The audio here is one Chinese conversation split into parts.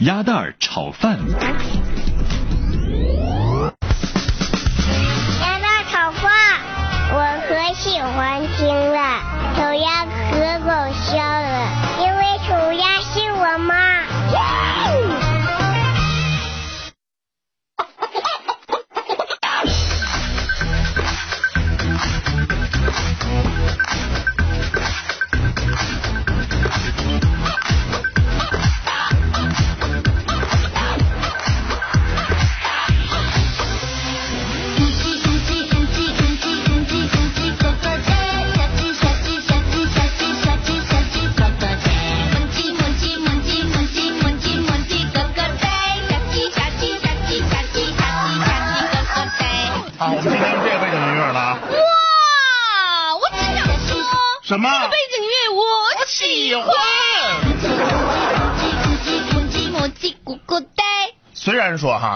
鸭蛋炒饭。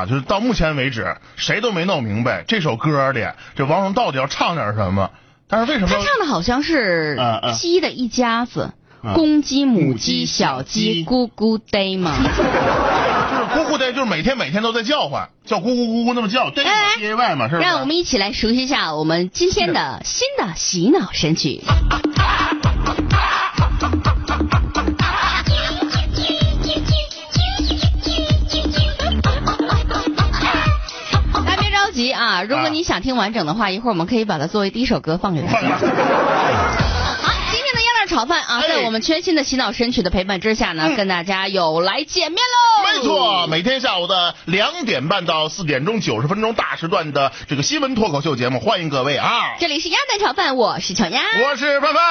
就是到目前为止，谁都没弄明白这首歌里这王蓉到底要唱点什么，但是为什么他？唱的好像是鸡的一家子，嗯公鸡、母母鸡鸡、小小鸡咕，咕 day 嘛。就是咕咕 day，，就是每天每天都在叫唤，叫咕咕咕咕那么叫，对哎 D A Y 嘛，是不是？让我们一起来熟悉一下我们今天的新的洗脑神曲。着急啊，如果你想听完整的话，一会儿我们可以把它作为第一首歌放给大家。好，今天的鸭蛋炒饭啊，哎在我们全新的洗脑神曲的陪伴之下呢，嗯跟大家有来见面喽。没错，每天下午的两点半到四点钟，九十分钟大时段的这个新闻脱口秀节目，欢迎各位啊！这里是鸭蛋炒饭，我是巧鸭。我是范范。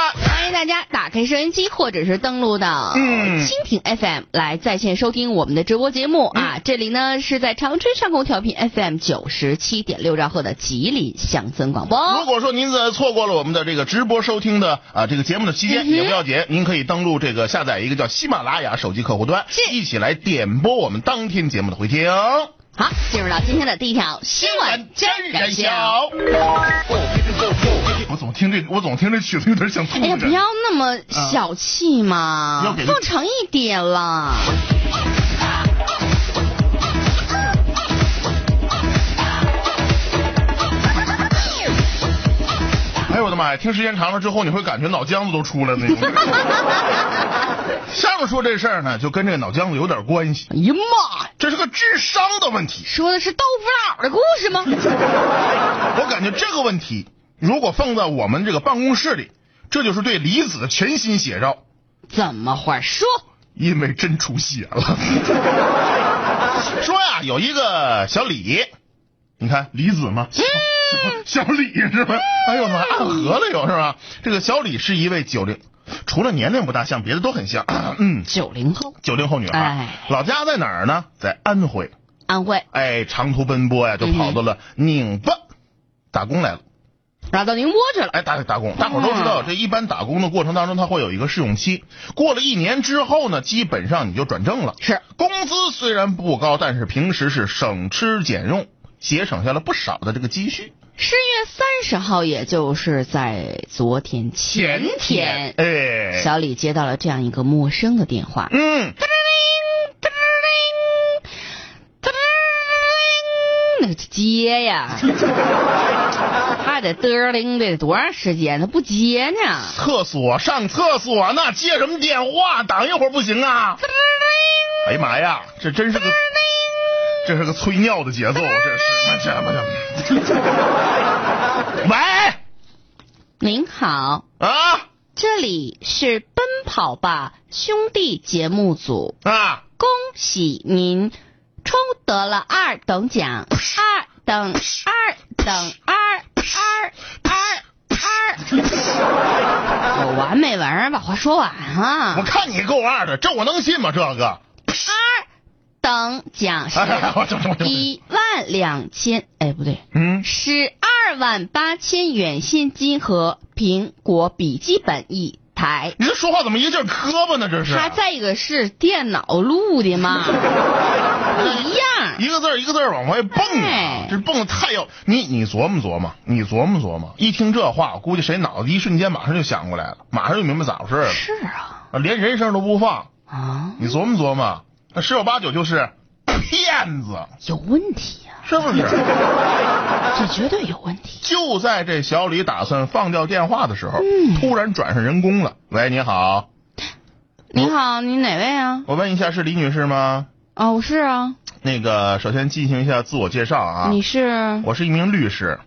欢迎大家打开收音机，或者是登录到嗯蜻蜓 FM 来在线收听我们的直播节目啊。嗯这里呢是在长春上空调频 FM 九十七点六兆赫的吉林乡村广播如。果说您在错过了我们的这个直播收听的啊这个节目的期间，嗯也不要紧，您可以登录这个下载一个叫喜马拉雅手机客户端，一起来点播我们当天节目的回听。好，进入到今天的第一条新闻真人秀。我总听这，我总听这曲子有点想吐哎呀，不要那么小气嘛，放长一点啦。哎呦我的妈呀！听时间长了之后，你会感觉脑浆子都出来了那种。上面说这事儿呢，就跟这个脑浆子有点关系，哎呀妈呀，这是个智商的问题。说的是豆腐脑的故事吗？我感觉这个问题如果放在我们这个办公室里，这就是对李子的全新写照，怎么话说？因为真出血了。说呀，有一个小李，你看李子吗？小李是吧？哎呦妈，暗合了有是吧？这个小李是一位九零，除了年龄不大像，别的都很像。嗯，九零后，九零后女孩，哎老家在哪儿呢？在安徽。安徽，哎，长途奔波呀，就跑到了宁波打工来了。然后到宁波去了。哎，打打工，大伙儿都知道，这一般打工的过程当中，他会有一个试用期。过了一年之后呢，基本上你就转正了。是，工资虽然不高，但是平时是省吃俭用，节省下了不少的这个积蓄。十月三十号，也就是在昨天前天，哎，小李接到了这样一个陌生的电话。嗯，那个接呀，还得嘚铃得多长时间？他不接呢。厕所上厕所呢，接什么电话？等一会儿不行啊！哎呀妈呀，这真是个，这是个催尿的节奏，这是，这不这，喂您好，啊这里是《奔跑吧兄弟》节目组，啊！恭喜您抽得了二等奖，二等二等二二二二。有完没完？把话说完啊！我看你够二的，这我能信吗？这个，二等奖是 一万两千，哎，不对，嗯，是二万八千元现金和苹果笔记本一台。你这说话怎么一个劲磕巴呢？这是，它这个是电脑录的嘛，不 一样。一个字一个字往外蹦啊哎，这蹦的太要你你琢磨琢磨，你琢磨琢磨，一听这话，我估计谁脑子一瞬间马上就想过来了，马上就明白咋回事了，是啊，啊连人声都不放，啊，你琢磨琢磨，那十有八九就是骗子，有问题呀、是不是？这绝对有问题。就在这小李打算放掉电话的时候，嗯突然转上人工了。喂，你好，你好，你哪位啊？我问一下，是李女士吗？哦，我是啊。那个，首先进行一下自我介绍啊。你是？我是一名律师，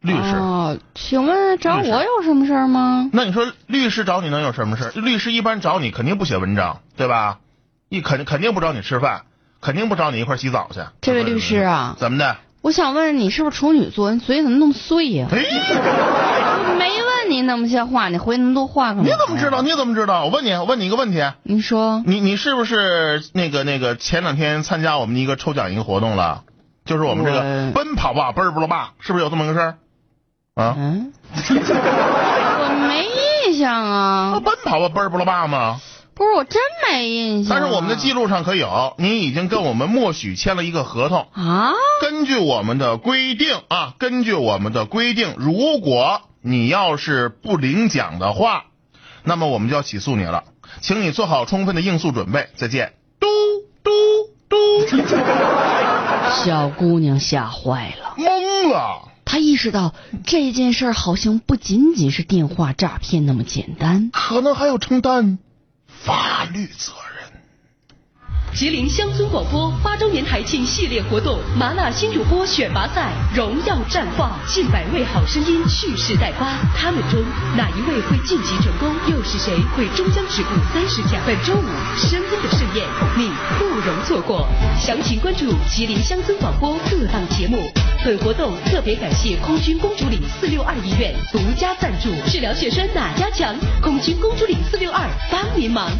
律师。哦，请问找我有什么事儿吗？那你说律师找你能有什么事儿？律师一般找你肯定不写文章，对吧？一肯肯定不找你吃饭，肯定不找你一块洗澡去。这位律师啊怎么的？我想问你是不是处女座？你嘴怎么那么碎呀、哎，没问你那么些话，你回那么多话干嘛？你怎么知道？？你怎么知道？我问你，我问你一个问题，你说你你是不是那个那个前两天参加我们一个抽奖一个活动了？就是我们这个奔跑吧奔儿不了吧，是不是有这么个事儿？啊，嗯，我没印象那啊，奔跑吧奔儿不了吧吗？不是我真没印象、啊。但是我们的记录上可有，你已经跟我们默许签了一个合同。啊，根据我们的规定啊，根据我们的规定，如果你要是不领奖的话，那么我们就要起诉你了，请你做好充分的应诉准备。再见。嘟嘟嘟，小姑娘吓坏了，懵了。她意识到这件事儿好像不仅仅是电话诈骗那么简单。可能还要承担法律责任。吉林乡村广播八周年台庆系列活动麻辣新主播选拔赛荣耀绽放，近百位好声音蓄势待发，他们中哪一位会晋级成功？又是谁会终将止步三十强？本周五声音的盛宴，你不容错过。详情关注吉林乡村广播各档节目。本活动特别感谢空军公主岭四六二医院独家赞助，治疗血栓哪家强？空军公主岭四六二帮您忙。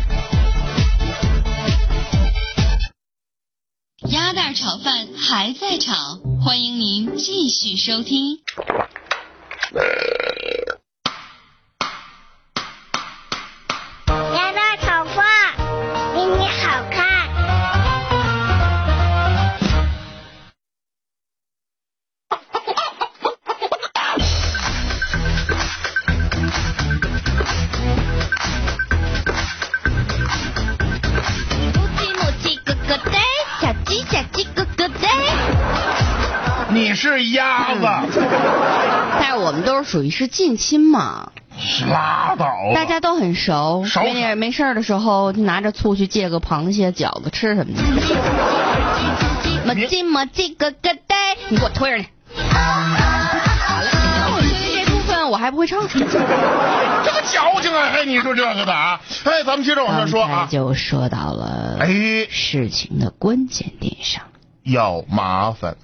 鸭蛋炒饭还在炒，欢迎您继续收听。属于是近亲嘛，拉倒吧。大家都很熟。熟没事没事儿的时候就，拿着醋去借个螃蟹、饺子吃什么的。么鸡么鸡咯咯呆，你给我推上去。好了，对于这部分我还不会唱。这个矫情啊！哎，你说这个的啊？哎，咱们接着往下说啊。就说到了哎，事情的关键点上。要麻烦，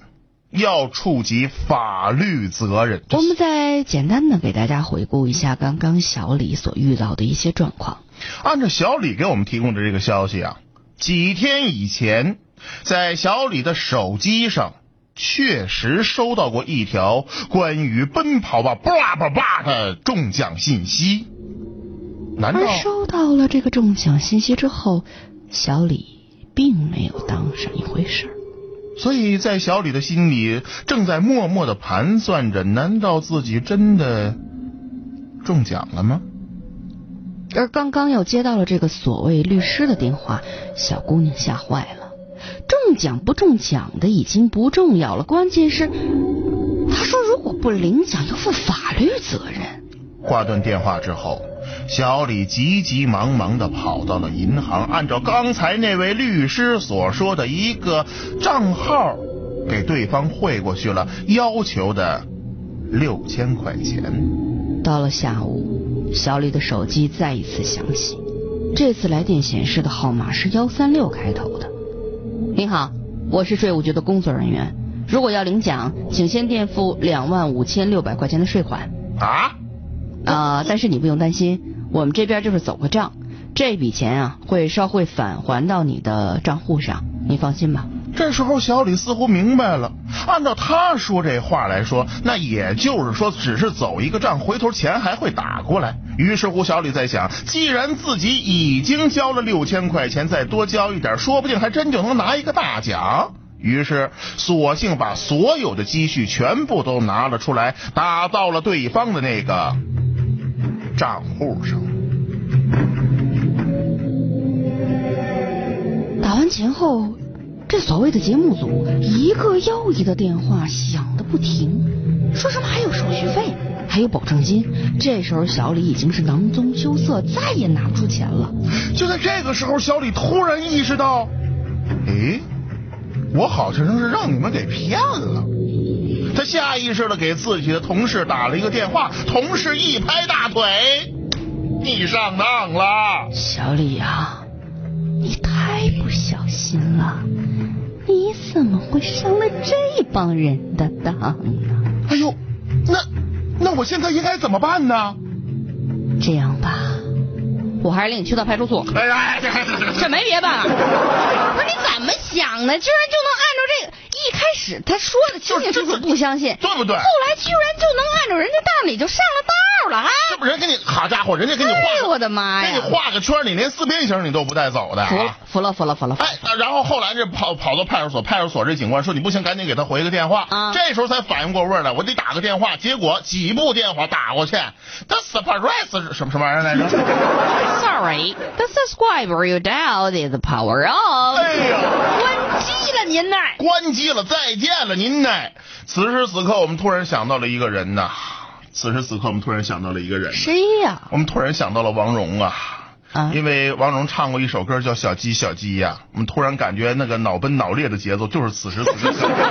要触及法律责任。我们再简单的给大家回顾一下刚刚小李所遇到的一些状况。按照小李给我们提供的这个消息啊，几天以前，在小李的手机上确实收到过一条关于奔跑吧巴拉巴拉的中奖信息。难道而收到了这个中奖信息之后，小李并没有当上一回事儿。所以在小李的心里正在默默的盘算着：难道自己真的中奖了吗？而刚刚又接到了这个所谓律师的电话，小姑娘吓坏了。中奖不中奖的已经不重要了，关键是她说如果不领奖要负法律责任。挂断电话之后，小李急急忙忙的跑到了银行，按照刚才那位律师所说的一个账号，给对方汇过去了要求的六千块钱。到了下午，小李的手机再一次响起，这次来电显示的号码是幺三六开头的。您好，我是税务局的工作人员。如果要领奖，请先垫付两万五千六百块钱的税款。啊？啊、但是你不用担心，我们这边就是走个账，这笔钱啊会稍会返还到你的账户上，你放心吧。这时候，小李似乎明白了。按照他说这话来说，那也就是说，只是走一个账，回头钱还会打过来。于是乎，小李在想，既然自己已经交了六千块钱，再多交一点，说不定还真就能拿一个大奖。于是，索性把所有的积蓄全部都拿了出来，打到了对方的那个账户上。打完完前后，这所谓的节目组一个又一个电话响的不停，说什么还有手续费，还有保证金。这时候小李已经是囊中羞涩，再也拿不出钱了。就在这个时候，小李突然意识到，诶，我好像是让你们给骗了。他下意识的给自己的同事打了一个电话，同事一拍大腿，你上当了。小李啊、你太不小心了，你怎么会上了这帮人的当呢？哎呦，那那我现在应该怎么办呢？这样吧，我还是领你去趟派出所。哎哎，这没别办法。不是你怎么想的？居然就能按照这个？一开始他说的清清楚楚，不相信，对不对后来居然就能按照人家道理就上了道了啊！这不人给你，好家伙，人家给你画哎个，我的妈呀给你！画个圈，你连四边形你都不带走的。服了，服了，服了，服了！服了哎，然后后来这跑跑到派出所，派出所这警官说你不行，赶紧给他回个电话。啊这时候才反应过味儿来，我得打个电话。结果几部电话打过去，他 surprise 是什么什么玩意儿来着？Sorry, the subscriber you dialed is the power of。哎呀，关机了您呢？关机了，再见了您呢。此时此刻，我们突然想到了一个人呐。此时此刻，我们突然想到了一个人，谁呀？我们突然想到了王蓉啊。啊因为王蓉唱过一首歌叫《小鸡小鸡》呀，我们突然感觉那个脑奔脑裂的节奏就是此时此刻想到的。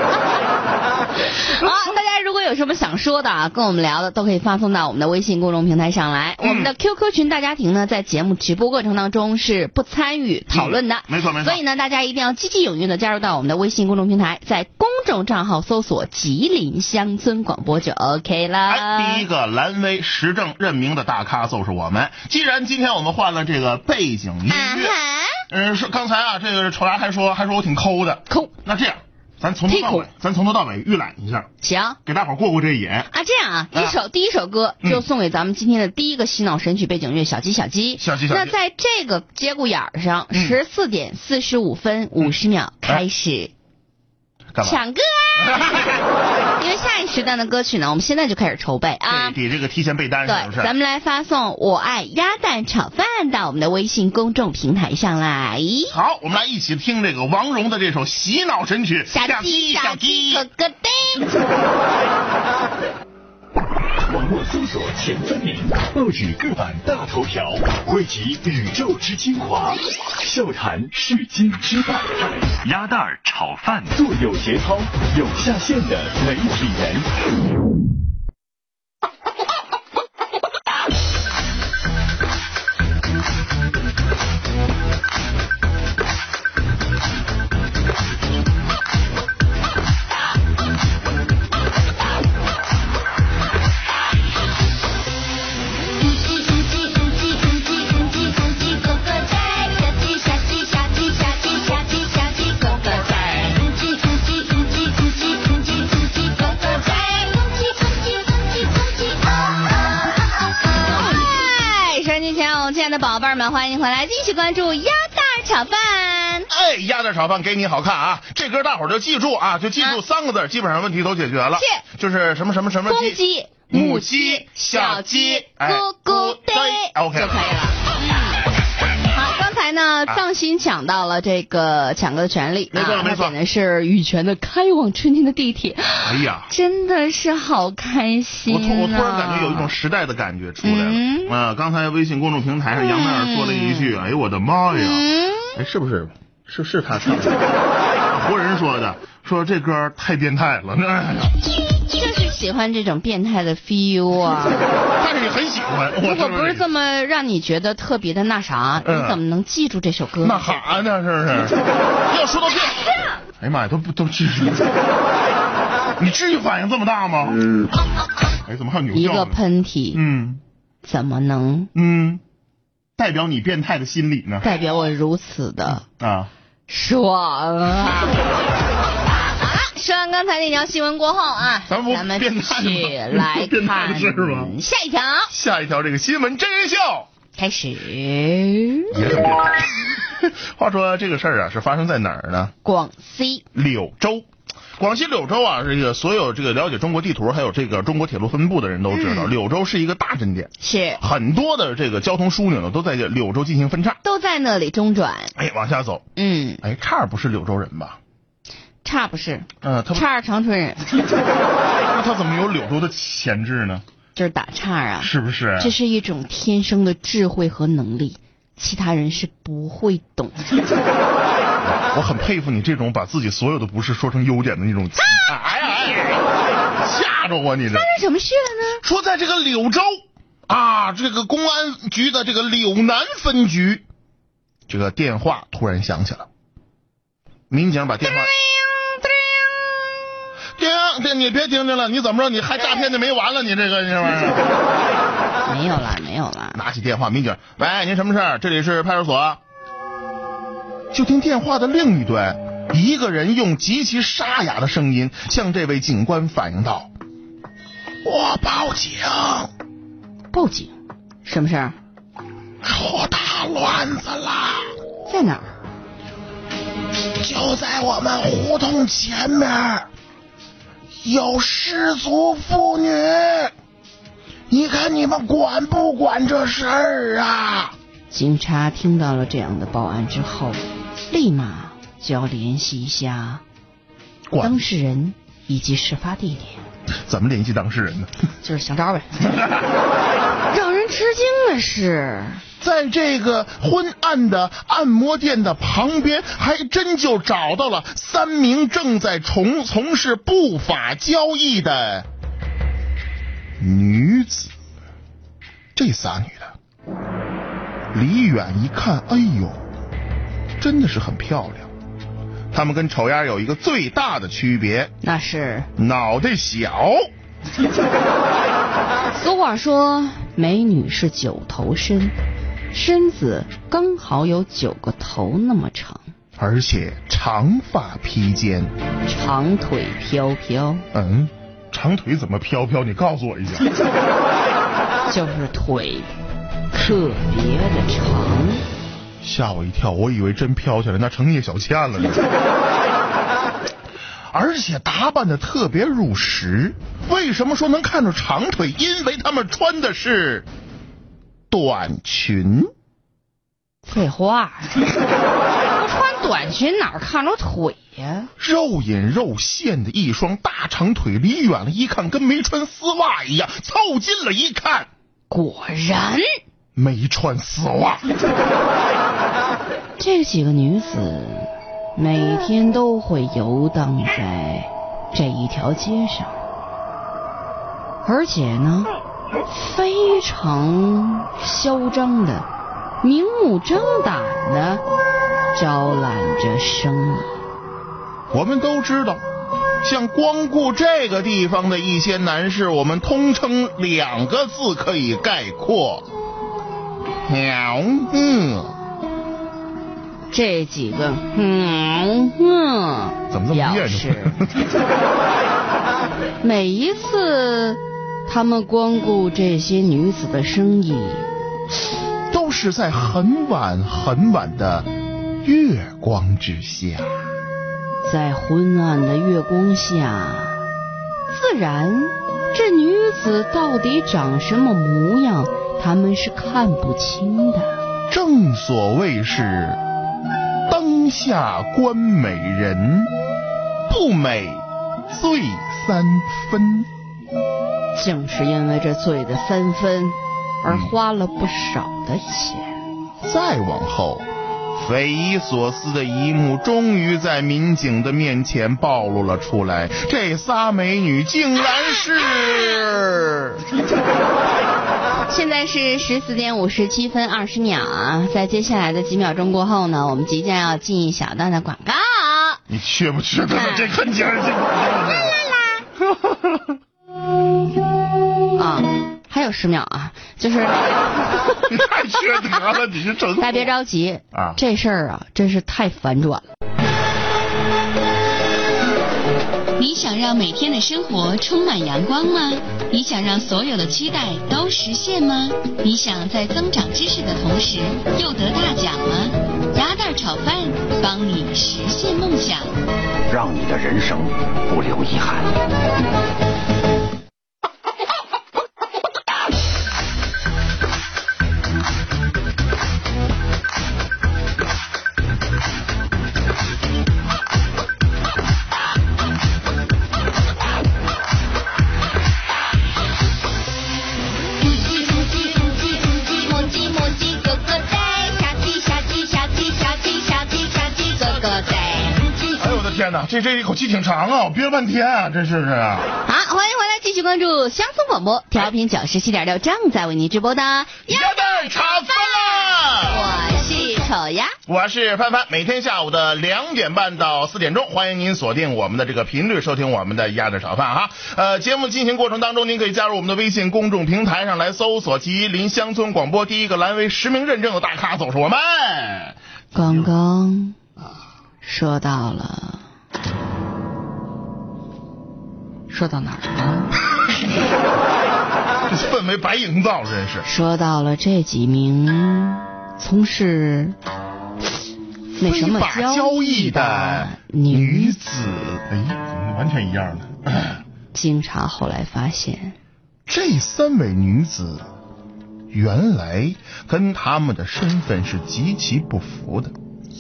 好，大家如果有什么想说的啊，跟我们聊的，都可以发送到我们的微信公众平台上来。嗯我们的 QQ 群大家庭呢，在节目直播过程当中是不参与讨论的。嗯没错没错所以呢，大家一定要积极踊跃的加入到我们的微信公众平台，在公众账号搜索“吉林乡村广播”就 OK 了。哎，第一个蓝威时政任命的大咖就是我们。既然今天我们换了这个背景音乐，嗯，说刚才啊，这个丑牙还说还说我挺抠的，抠那这样，咱从头到尾，咱从头到尾预览一下，行。给大伙儿过过这瘾。啊，这样啊，啊一首、第一首歌就嗯送给咱们今天的第一个洗脑神曲背景乐《小鸡小鸡》。小鸡小鸡那在这个节骨眼儿上，嗯十四点四十五分五十秒开始干嘛？抢歌啊！因为下一时段的歌曲呢，我们现在就开始筹备啊。得得这个提前备单对，是？咱们来发送“我爱鸭蛋炒饭”到我们的微信公众平台上来。好，我们来一起听这个王蓉的这首洗脑神曲《小鸡小鸡咯咯叮。网络搜索前三名，报纸各版大头条，汇集宇宙之精华，笑谈世间之大态。鸭蛋炒饭，做有节操、有下限的媒体人。宝贝儿们，欢迎回来，继续关注鸭蛋炒饭。哎，鸭蛋炒饭给你好看啊！这歌大伙儿就记住啊，就记住啊三个字儿，基本上问题都解决了。是就是什么什么什么公鸡、母鸡、小鸡，哎咕咕对对，OK 就可以了。好，刚才呢，啊藏心抢到了这个抢购的权利，啊没错没错他点的是羽泉的《开往春天的地铁》，哎呀，真的是好开心、啊。我突我突然感觉有一种时代的感觉出来了。嗯啊，刚才微信公众平台上杨奈儿说了一句：“哎呦我的妈呀！”嗯，哎，是不是？是是他唱的，活人说的，说这歌太变态了。哎呀，就是喜欢这种变态的 feel 啊。但是你很喜欢，我如果不是这么么让你觉得特别的那啥，嗯你怎么能记住这首歌？那啥呢？是不是？要说到这，哎呀妈呀，都不都至于？你至于反应这么大吗？哎，怎么还有牛一个？喷嚏，嗯怎么能嗯，代表你变态的心理呢？代表我如此的啊，爽啊！好了，说完刚才那条新闻过后啊，咱们咱们变态吗起来变态看的事吗下一条，下一条这个新闻真人秀。开始。也很变态。话说这个事儿啊，是发生在哪儿呢？广西柳州。广西柳州啊，这个所有这个了解中国地图还有这个中国铁路分布的人都知道，柳州是一个大针点，是很多的这个交通枢纽呢都在柳州进行分叉。都在那里中转。哎，往下走，嗯，哎，叉儿不是柳州人吧？差不是，嗯、叉儿长春人，那他怎么有柳州的潜质呢？就是打岔啊。是不是？这是一种天生的智慧和能力，其他人是不会懂。我很佩服你这种把自己所有的不是说成优点的那种心态。哎呀哎呀，吓着我你这！发生什么事了呢？说在这个柳州啊，这个公安局的这个柳南分局，这个电话突然响起了，民警把电话。叮叮你别听着了，你怎么着？你还诈骗的没完了？你这个这玩意儿。没有了，没有了。拿起电话，民警，喂，您什么事儿？这里是派出所。就听电话的另一端，一个人用极其沙哑的声音向这位警官反映道：“我报警，报警，什么事儿？出大乱子了，在哪儿？就在我们胡同前面，有失足妇女，你看你们管不管这事儿啊？”警察听到了这样的报案之后，立马就要联系一下当事人以及事发地点，怎么联系当事人呢？就是小招呗。让人吃惊的是，在这个昏暗的按摩店的旁边，还真就找到了三名正在从从事不法交易的女子。这仨女的，离远一看，哎呦，真的是很漂亮。她们跟丑丫有一个最大的区别，那是脑袋小。俗话说，美女是九头身，身子刚好有九个头那么长，而且长发披肩，长腿飘飘，嗯，长腿怎么飘飘？你告诉我一下。就是腿特别的长。吓我一跳，我以为真飘起来，那成聂小倩了呢。而且打扮的特别入时。为什么说能看出长腿？因为他们穿的是短裙。废话，不穿短裙哪看着腿呀？肉隐肉现的一双大长腿，离远了一看跟没穿丝袜一样，凑近了一看，果然，没穿丝袜。这几个女子每天都会游荡在这一条街上，而且呢，非常嚣张的、明目张胆的招揽着生意。我们都知道，像光顾这个地方的一些男士，我们通称两个字可以概括：婊子。这几个，嗯嗯，怎么这么表别扭示 每一次他们光顾这些女子的生意，都是在很晚很晚的月光之下。在昏暗的月光下，自然这女子到底长什么模样，他们是看不清的。正所谓是灯下观美人，不美醉三分。正是因为这醉的三分，而花了不少的钱。再往后，匪夷所思的一幕终于在民警的面前暴露了出来。这仨美女竟然是…… 现在是十四点五十七分二十秒啊，在接下来的几秒钟过后呢，我们即将要进一小段的广告。你缺不缺德？这很尖儿，啊，还有十秒啊，就是你太缺德了，你是整大家别着急啊这事儿啊真是太反转了。你想让每天的生活充满阳光吗？你想让所有的期待都实现吗？你想在增长知识的同时又得大奖吗？鸭蛋炒饭，帮你实现梦想。让你的人生不留遗憾。这这一口气挺长啊，我憋了半天啊，这是是啊。好，欢迎回来，继续关注乡村广播，调频九十七点六，正在为您直播的鸭鸭蛋儿炒饭。啦！我是丑鸭。我是潘潘，每天下午的两点半到四点钟，欢迎您锁定我们的这个频率，收听我们的鸭。蛋炒饭哈。呃，节目进行过程当中，您可以加入我们的微信公众平台上来搜索吉林乡村广播，第一个蓝为实名认证的大咖总是我们。刚刚说到了，说到哪儿了？这氛围白营造，真是。说到了这几名从事那什么交易的的女女子，哎，怎么完全一样呢？经查后来发现，这三位女子原来跟他们的身份是极其不符的。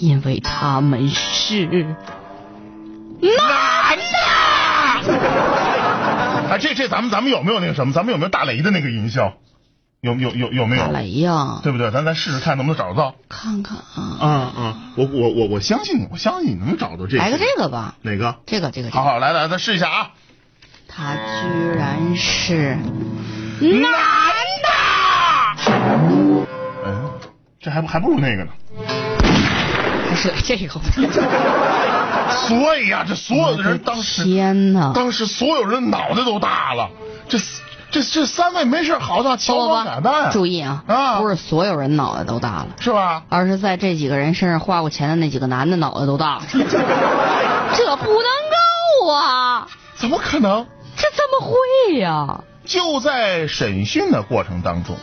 因为他们是男的！啊，这这咱们咱们有没有那个什么？咱们有没有大雷的那个音效？有有有有没有？大雷呀，对不对？咱咱试试看能不能找得到。看看啊，嗯嗯，我我我我相信你，我相信你能找到这个。来个这个吧，哪个？这个这个，好好来来，咱试一下啊！他居然是男的！嗯，这还不还不如那个呢。不是 这个，所以呀、这所有的人当时天哪！当时所有人脑袋都大了。这这这三位没事好大乔不装打扮，注意啊，啊不是所有人脑袋都大了，是吧？而是在这几个人身上花过钱的那几个男的脑袋都大了，这不能够啊！怎么可能？这怎么会呀？就在审讯的过程当中，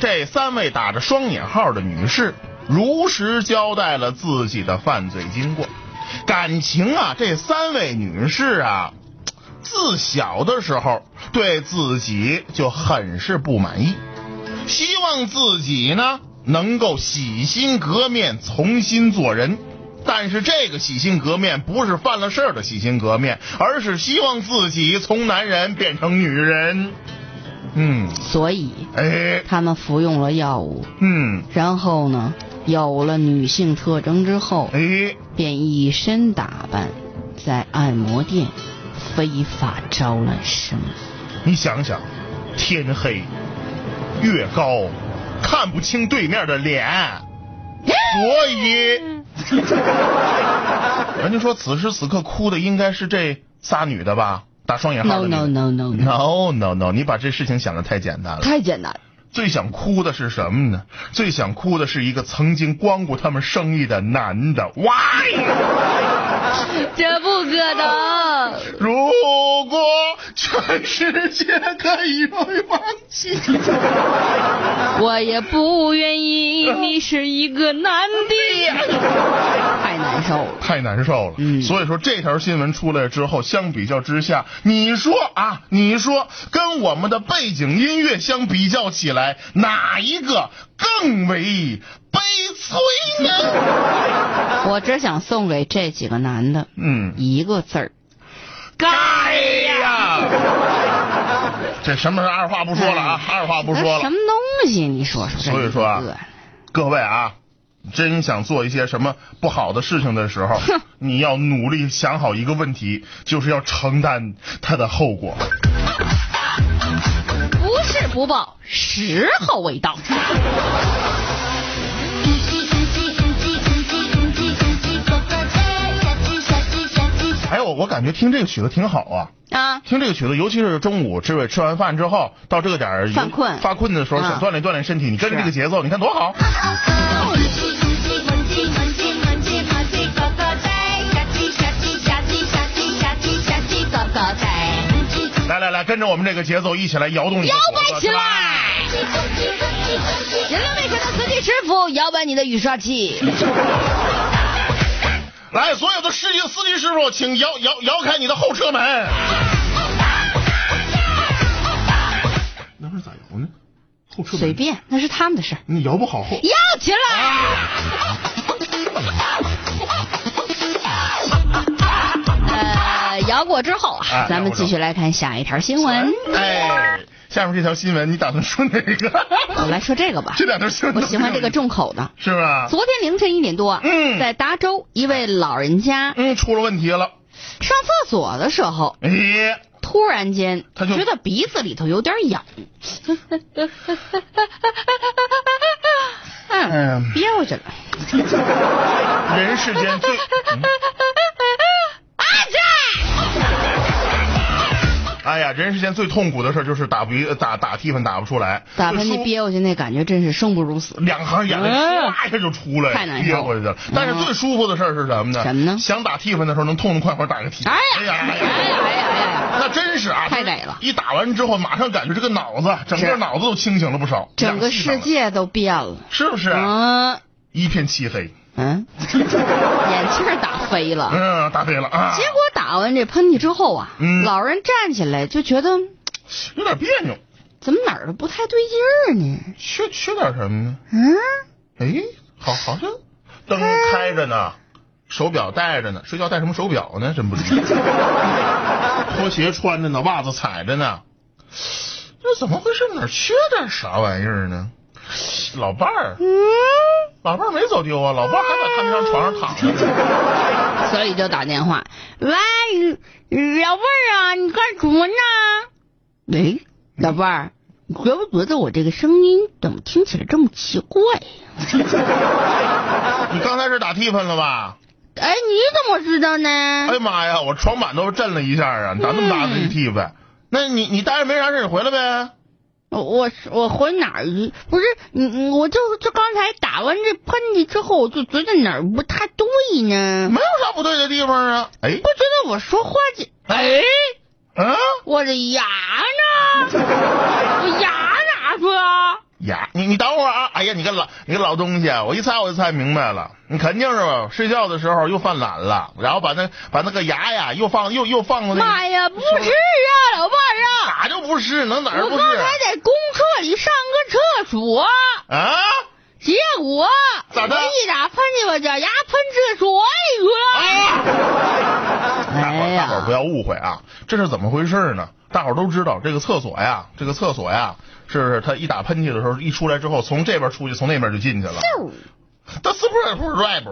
这三位打着双引号的女士如实交代了自己的犯罪经过。感情啊，这三位女士啊，自小的时候对自己就很是不满意，希望自己呢能够洗心革面，重新做人。但是这个洗心革面不是犯了事儿的洗心革面，而是希望自己从男人变成女人。嗯，所以哎，他们服用了药物，嗯，然后呢，有了女性特征之后，哎，便一身打扮，在按摩店非法招揽生意。你想想，天黑，月高，看不清对面的脸，所以，人家说此时此刻哭的应该是这仨女的吧？打双引号 No no no no no，no no no，你把这事情想的太简单了。太简单了。最想哭的是什么呢？最想哭的是一个曾经光顾他们生意的男的。Why？这不可能！如果全世界可以让你忘记，我也不愿意你是一个男的，太难受了。太难受了。嗯所以说这条新闻出来之后，相比较之下，你说啊，你说跟我们的背景音乐相比较起来，哪一个更为悲催呢？我只想送给这几个男的嗯，一个字儿：该呀！这什么是二话不说了啊，二话不说了什。么东西？你说说。所以说各位啊，真想做一些什么不好的事情的时候，你要努力想好一个问题，就是要承担它的后果。不是不报，时候未到。母鸡母鸡母鸡母鸡母鸡母鸡咯咯在，小鸡小鸡小鸡小哎，我我感觉听这个曲子挺好啊。啊，听这个曲子，尤其是中午吃完吃完饭之后，到这个点儿犯困发困的时候，啊想锻炼锻炼身体。你跟着这个节奏，你看多好！来来来，跟着我们这个节奏一起来摇动你的摇摆起来！人类卫生的司机师傅，摇摆你的雨刷器。来，所有的司机司机师傅，请摇摇摇开你的后车门。那会儿咋摇呢？后车门随，便，那是他们的事儿。你摇不好后。摇起来！呃，摇过之后哎啊，咱们继续来看下一条新闻。哎，下面这条新闻你打算说哪个？我来说这个吧，这两条新闻我喜欢这个重口的。是吧？昨天凌晨一点多，嗯在达州，一位老人家嗯，出了问题了。上厕所的时候，哎，突然间他就觉得鼻子里头有点痒，嗯，嗯，憋回去了。人世间最 嗯哎呀，人世间最痛苦的事就是打鼻打打嚏粉打不出来，打喷嚏憋回去那感觉真是生不如死。两行眼泪嗯唰一下就出来，太难受憋回去了。但是最舒服的事儿是什么呢？什么呢想打嚏粉的时候能痛痛快快打个 T，。哎呀哎呀哎呀哎呀哎呀！那真是啊，太美了一打完之后，马上感觉这个脑子，整个脑子都清醒了不少，整个世界都变了。是不是？嗯一片漆黑，嗯，眼镜儿打飞了。嗯，打飞了啊！结果打完这喷嚏之后啊，嗯老人站起来就觉得有点别扭，怎么哪儿都不太对劲儿呢？缺缺点什么呢？嗯，哎，好，好像灯开着呢，手表戴着呢，睡觉戴什么手表呢？真不知道。拖鞋穿着呢，袜子踩着呢，这怎么回事？哪儿缺点啥玩意儿呢？老伴儿，嗯，老伴儿没走丢啊，老伴儿还在他那张床上躺着呢。所以就打电话，喂，老伴儿啊，你干什么呢？喂，老伴儿，你觉不觉得我这个声音怎么听起来这么奇怪呀？你刚才是打嚏喷了吧？哎，你怎么知道呢？哎呀妈呀，我床板都震了一下啊！你咋那么大的一嚏粉？那你你待着没啥事，你回来呗。我我我回哪儿去？不是你你我就就刚才打完这喷嚏之后，我就觉得哪儿不太对呢。没有啥不对的地方啊。哎不，觉得我说话这哎，啊我的牙呢？我牙哪去啊？呀，你你等会儿啊！哎呀，你个老你个老东西，啊我一猜我就猜明白了，你肯定是吧？睡觉的时候又犯懒了，然后把那把那个牙呀又放又又放到那妈呀，不是啊，老伴儿啊，咋就不是？能哪儿不是我刚才在公厕里上个厕所，啊？结果咋的一打喷嚏，我这牙喷厕所里去了。大伙哎呀儿大伙儿不要误会啊，这是怎么回事呢？大伙都知道，这个厕所呀，这个厕所呀，是他一打喷嚏的时候，一出来之后，从这边出去，从那边就进去了。他是不是不是 rap？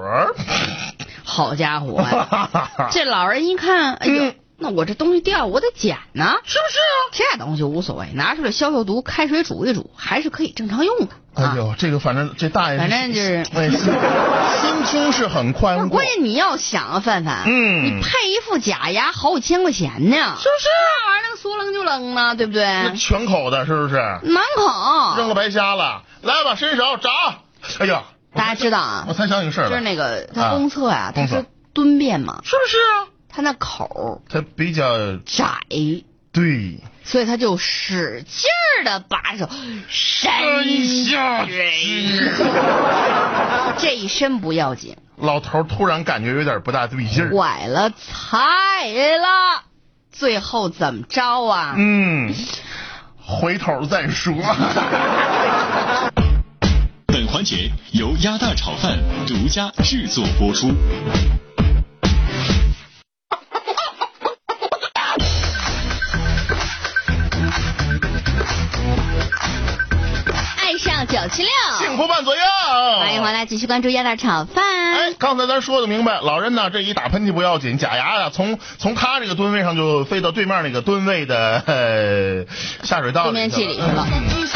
好家伙呀！这老人一看，哎呦嗯，那我这东西掉，我得捡呢。是不是啊？这东西无所谓，拿出来消消毒，开水煮一煮，还是可以正常用的。啊，哎呦，这个反正这大爷，反正就是哎，心 心胸是很宽广，关键你要想啊，范范，嗯你配一副假牙好几千块钱呢，是不是啊？这玩意儿能说扔就扔呢，对不对？那全口的，是不是？满口。扔了白瞎了。来吧，伸手找。哎呀，大家知道啊我才想起个事儿，就是那个啊他公厕呀，他蹲便嘛，是不是啊？他那口它比较窄，对，所以他就使劲儿的把手伸下去，这一伸不要紧，老头儿突然感觉有点不大对劲儿。崴了菜了，最后怎么着啊？嗯，回头再说。本环节由鸭大炒饭独家制作播出。下。九七六，幸福伴左右。欢迎回来，继续关注鸭蛋炒饭。哎，刚才咱说的明白，老人呢这一打喷嚏不要紧，假牙呀从从他这个吨位上就飞到对面那个吨位的、呃、下水道蹲便器里去嗯了。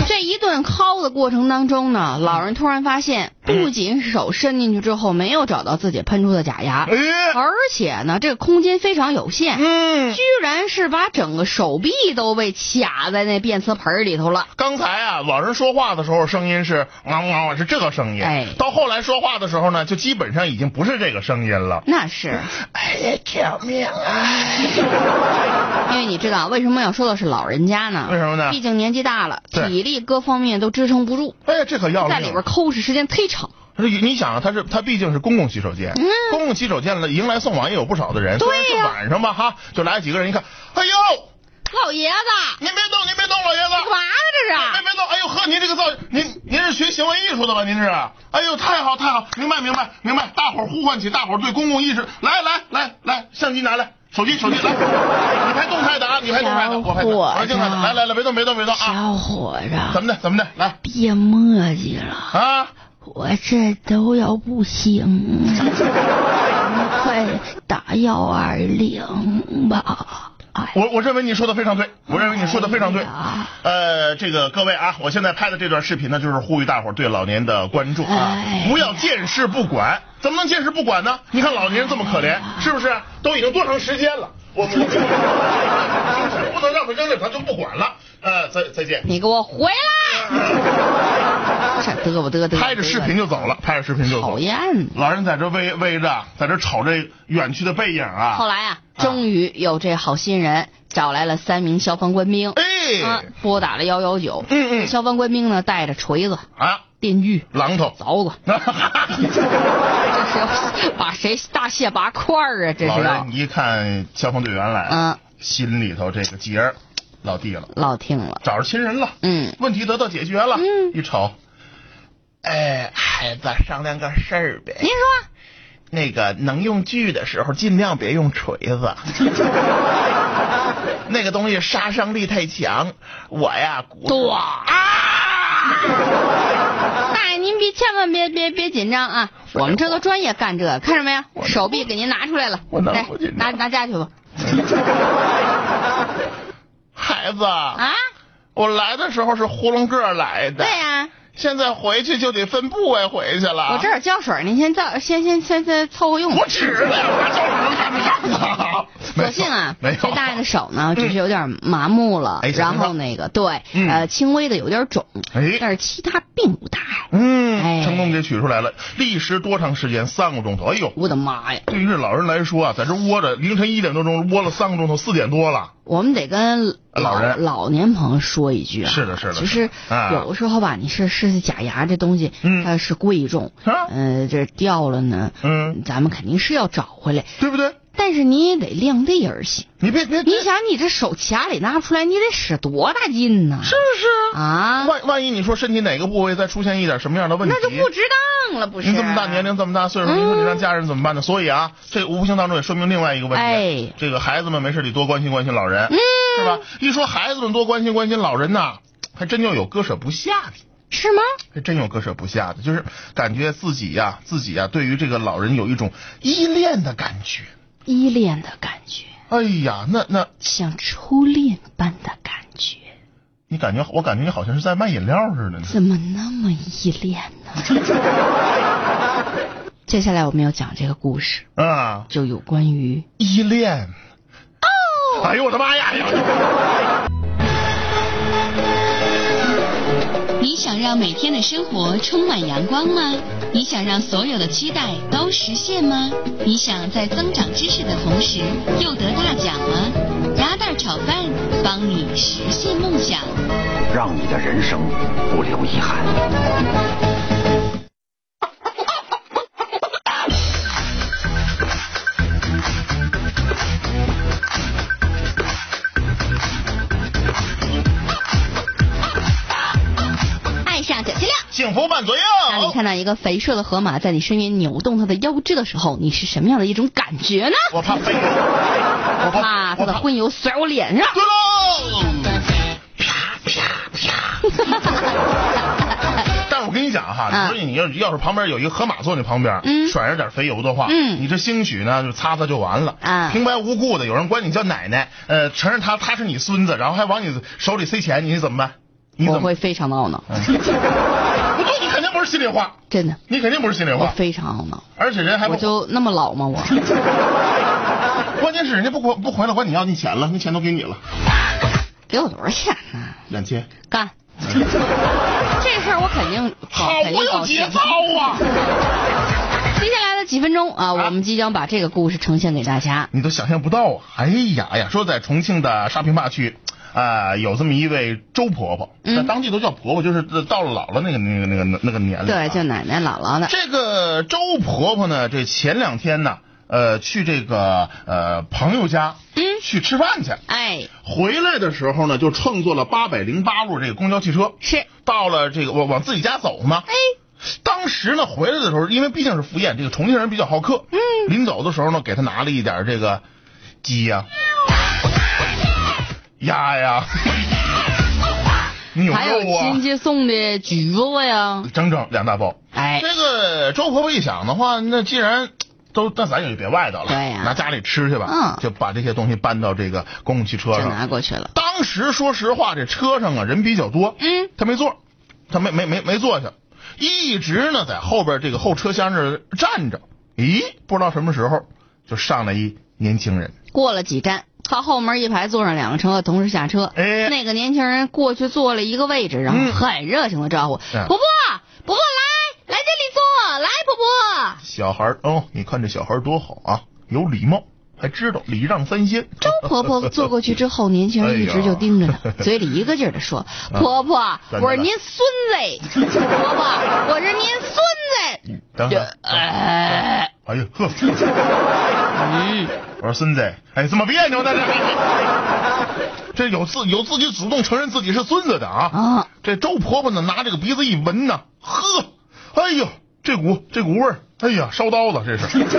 这一顿敲的过程当中呢，老人突然发现，不仅手伸进去之后没有找到自己喷出的假牙，哎，而且呢，这个空间非常有限，嗯居，然是把整个手臂都被卡在那便瓷盆里头了。刚才啊，老人说话的时候声音是汪汪，是这个声音。哎到后来说话的时候呢，就基本上已经不是这个声音了。那是哎呀，救命啊！因为你知道为什么要说的是老人家呢？为什么呢毕竟年纪大了，体力各方面都支撑不住，哎呀，这可要命！在里边抠是时间忒长。你想啊，他是他毕竟是公共洗手间，公共洗手间了，迎来送往也有不少的人。虽然是晚上吧，哈，就来几个人，一看，哎呦，老爷子，您别动，您别动，老爷子，干嘛呢这是？别别动，哎呦呵，您这个造，您您是学行为艺术的吧？您是？哎呦，太好太好，明白明白明白，大伙儿呼唤起大伙儿对公共意识，来来来来，相机拿来。手机手机来，你拍动态的啊，你拍动态的，我拍我拍静态的，来来来，别动别动别动啊！小伙子，怎么的怎么的？来，别墨迹了啊！我这都要不行了，你 快打幺二零吧！我我认为你说的非常对，我认为你说的非常对。呃，这个各位啊，我现在拍的这段视频呢，就是呼吁大伙对老年的关注啊，不要见事不管。怎么能见事不管呢？你看老年人这么可怜，是不是？都已经多长时间了，我们 不能让他扔了，他就不管了。呃，再再见。你给我回来！这嘚啵嘚嘚？拍着视频就走了，拍着视频就走。讨厌！老人在这围围着，在这瞅这远去的背影啊。后来啊，终于有这好心人找来了三名消防官兵，哎，拨打了幺幺九。嗯嗯。消防官兵呢，带着锤子啊。电锯、榔头、凿子，这是要把谁大卸八块啊？这是。老人一看消防队员来了，嗯心里头这个结儿落地了，老听了，找着亲人了，嗯，问题得到解决了，嗯，一瞅，哎，孩子，商量个事儿呗。您说，那个能用锯的时候，尽量别用锤子，那个东西杀伤力太强。我呀，多啊！大爷，您别千万别别别紧张啊！我们这都专业干这个，看着没有？手臂给您拿出来了，来拿拿家去吧。孩子啊，我来的时候是囫囵个来的。对呀。现在回去就得分部位回去了。我这儿胶水，您先造，先先先先凑合用。我指了，拿胶水能看得上吗？所幸啊，没有。这大爷的手呢，只是有点麻木了，然后那个对，呃，轻微的有点肿，哎，但是其他并不大碍。嗯，成功给取出来了，历时多长时间？三个钟头。哎呦，我的妈呀！对于这老人来说啊，在这窝着，凌晨一点多钟窝了三个钟头，四点多了。我们得跟老人、老年朋友说一句啊，是的，是的。其实有的时候吧，你是是假牙这东西，它是贵重，嗯，这掉了呢，嗯，咱们肯定是要找回来，对不对？但是你也得量力而行。你别别，你想你这手卡里拿不出来，你得使多大劲呢？是不是啊？万万一你说身体哪个部位再出现一点什么样的问题，那就不值当了，不是？你这么大年龄，这么大岁数，你说你让家人怎么办呢？所以啊，这无形当中也说明另外一个问题，哎，这个孩子们没事得多关心关心老人，嗯，是吧？一说孩子们多关心关心老人呐，还真就有割舍不下的，是吗？还真有割舍不下的，就是感觉自己呀，自己呀，对于这个老人有一种依恋的感觉。依恋的感觉，哎呀，那那像初恋般的感觉。你感觉，我感觉你好像是在卖饮料似的呢。怎么那么依恋呢？接下来我们要讲这个故事啊，就有关于依恋。哦，哎呦我的妈呀！你想让每天的生活充满阳光吗？你想让所有的期待都实现吗？你想在增长知识的同时又得大奖吗？鸭蛋炒饭帮你实现梦想，让你的人生不留遗憾。幸福伴左右。当你看到一个肥硕的河马在你身边扭动它的腰肢的时候，你是什么样的一种感觉呢？我怕飞，我怕它的荤油甩我脸上。对喽，啪啪啪。但是我跟你讲哈，所以你要要是旁边有一个河马坐你旁边，甩着点肥油的话，嗯你这兴许呢就擦擦就完了。平白无故的有人管你叫奶奶，呃，承认他他是你孙子，然后还往你手里塞钱，你怎么办？我会非常懊恼。不是心里话。真的，你肯定不是心里话。我非常懊恼。而且人还我就那么老吗？我。关键是人家不不回来管你要你钱了，那钱都给你了。给我多少钱呢？两千。干。这事儿我肯定好，我有节操啊。接下来的几分钟啊，我们即将把这个故事呈现给大家。你都想象不到啊！哎呀呀，说在重庆的沙坪坝区。啊、有这么一位周婆婆，嗯。在当地都叫婆婆，就是到了姥姥那个那个那个那个年龄、啊。对，叫奶奶姥姥的。这个周婆婆呢，这前两天呢，呃，去这个呃朋友家，嗯。去吃饭去，哎，回来的时候呢，就乘坐了八百零八路这个公交汽车，是，到了这个往往自己家走嘛。哎，当时呢，回来的时候，因为毕竟是赴宴，这个重庆人比较好客，嗯，临走的时候呢，给他拿了一点这个鸡呀、鸭呀、牛还有肉啊亲，戚送的橘子呀。整整两大包。哎，这个周婆婆一想的话，那既然都，那咱也就别外头了，对呀拿家里吃去吧，嗯就把这些东西搬到这个公共汽车就上。拿过去了。当时说实话，这车上啊人比较多，嗯，他没坐，他没没没没坐下，一直呢在后边这个后车厢这儿站着。咦，不知道什么时候就上来一年轻人，过了几站，靠后门一排坐上两个乘客同时下车。哎那个年轻人过去坐了一个位置，然后嗯很热情的招呼：“嗯婆婆，婆婆来，来这里坐，来婆婆。小孩儿哦，你看这小孩多好啊，有礼貌，还知道礼让三先。”周婆婆坐过去之后，年轻人一直就盯着她，嘴里一个劲儿的说：“ 婆婆，我是您孙子，婆婆，我是您孙子。等会儿，哎，哎呦呵，嗯，我说孙子，哎，怎么别扭呢？这 这有自有自己主动承认自己是孙子的啊！啊，这周婆婆呢，拿这个鼻子一闻呢，呵，哎呦，这股这股味儿，哎呀，烧刀子，这是 这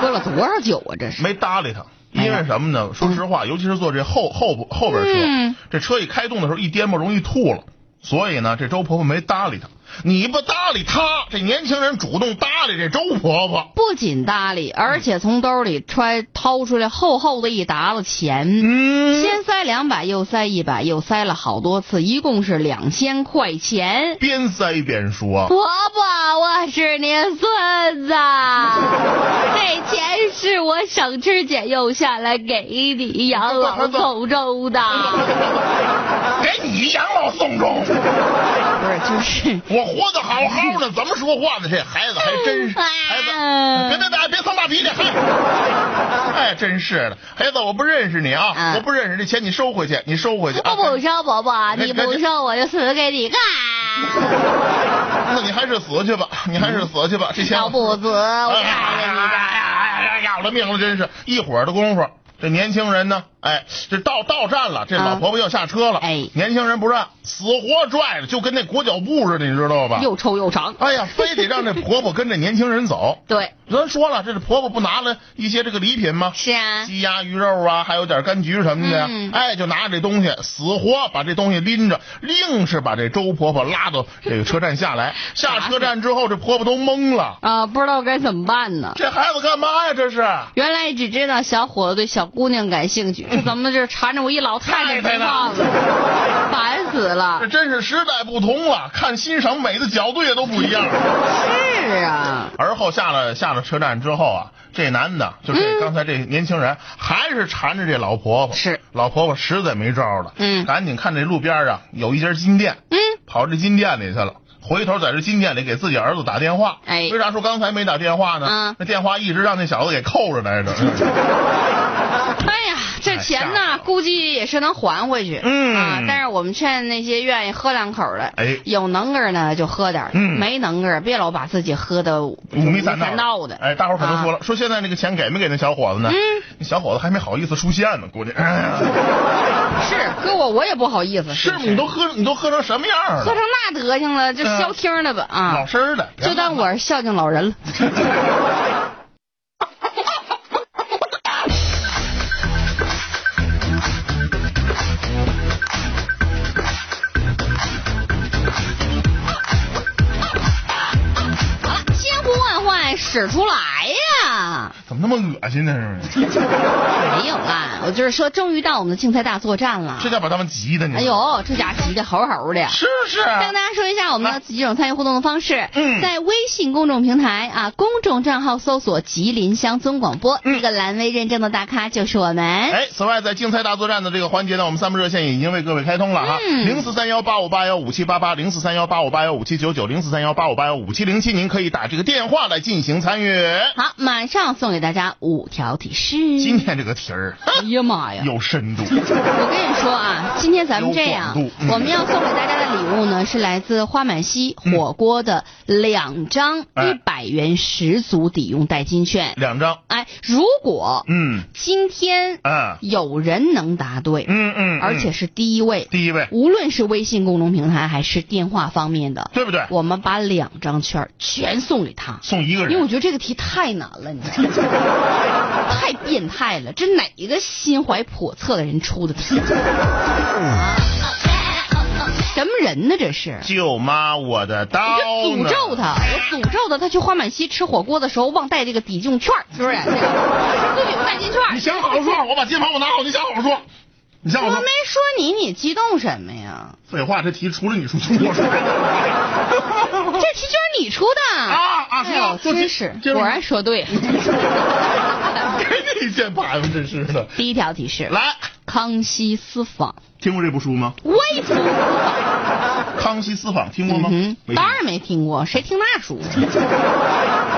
喝了多少酒啊？这是。没搭理他。因为什么呢？说实话，尤其是坐这后后部后边车，嗯这车一开动的时候一颠簸容易吐了，所以呢，这周婆婆没搭理他。你不搭理他，这年轻人主动搭理这周婆婆。不仅搭理，而且从兜里揣掏出来厚厚的一沓子钱，嗯，先塞两百，又塞一百，又塞了好多次，一共是两千块钱。边塞边说。婆婆，我是您孙子，这钱是我省吃俭用下来给你养老送终的。给你养老送终，不是，就是我活得好好的，怎么说话呢？这孩子还真是，孩子，别别别别撒大脾气，嗨，哎，真是的，孩子，我不认识你啊，嗯我不认识这钱，你收回去，你收回去啊。我不收，伯伯，你不收我就死给你看。那你还是死去吧，你还是死去吧，这钱要不死，我要了命了，真是一会儿的功夫。这年轻人呢？哎，这到到站了，这老婆婆要下车了。哎年轻人不让，死活拽着，就跟那裹脚布似的，你知道吧？又臭又长。哎呀，非得让这婆婆跟着年轻人走。对，咱说了，这是婆婆不拿了一些这个礼品吗？是啊，鸡鸭鱼肉啊，还有点柑橘什么的呀。嗯哎，就拿着这东西，死活把这东西拎着，硬是把这周婆婆拉到这个车站下来。下车站之后，这婆婆都懵了，啊，不知道该怎么办呢。这孩子干嘛呀？这是。原来只知道小伙子对小姑娘感兴趣，这怎么这缠着我一老太太不放了？烦死了这！真是时代不同了，看欣赏美的角度也都不一样。是啊，而后下了下了车站之后啊，这男的就这嗯刚才这年轻人还是缠着这老婆婆，是老婆婆实在没招了，嗯赶紧看这路边啊有一家金店，嗯，跑这金店里去了。回头在这金店里给自己儿子打电话，哎为啥说刚才没打电话呢？嗯那电话一直让那小子给扣着来着。哎呀，这钱呢，估计也是能还回去。嗯啊，但是我们劝那些愿意喝两口的，哎有能个儿呢就喝点儿，嗯没能个儿别老把自己喝的五迷三三道的。哎，大伙儿可能说了，了，说现在那个钱给没给那小伙子呢？嗯那小伙子还没好意思出现呢，估计。是搁我我也不好意思，是你都喝你都喝成什么样了？喝成那德行了，就嗯消停了吧啊老！实的，就当我是孝敬老人了。指出来呀！怎么那么恶心呢？是不是？没有啦，我就是说，终于到我们的竞赛大作战了。这家把他们急的，你哎呦，这家急的猴猴的。是不是？再跟大家说一下我们的几种参与互动的方式，嗯在微信公众平台啊，公众账号搜索“吉林乡村广播”，嗯这个蓝微认证的大咖就是我们。哎，此外，在竞赛大作战的这个环节呢，我们三部热线已经为各位开通了哈，嗯零四三幺八五八幺五七八八，零四三幺八五八幺五七九九，零四三幺八五八幺五七零七，您可以打这个电话来进行参与。好，马上送给大家五条提示。今天这个题儿，哎呀妈呀！有深度。我跟你说啊，今天咱们这样我们要送给大家的礼物呢，是来自花满溪火锅的两张哎一百元十足抵用代金券。两张，哎，如果嗯今天啊有人能答对，嗯嗯，而且是第一位，第一位，无论是微信公众平台还是电话方面的，对不对？我们把两张券全送给他。送一个人因为我，觉得这个题太难了，你知道吗？太变态了，这哪个心怀叵测的人出的题？啊什么人呢？这是？舅妈我的刀？诅咒他，我诅咒他，他去花满溪吃火锅的时候忘带这个抵用券，是不是？这 个自有代金券你。想好好说，我把键盘我拿好，你想好好说，我没。说你，你激动什么呀？废话，这题除了你出，就我出。这题就是你出的啊啊真是，果然说对。给你键盘，真是的。第一条提示：来，康熙私访，听过这部书吗？微服私访。康熙私访听过吗？嗯当然没听过，谁听那书？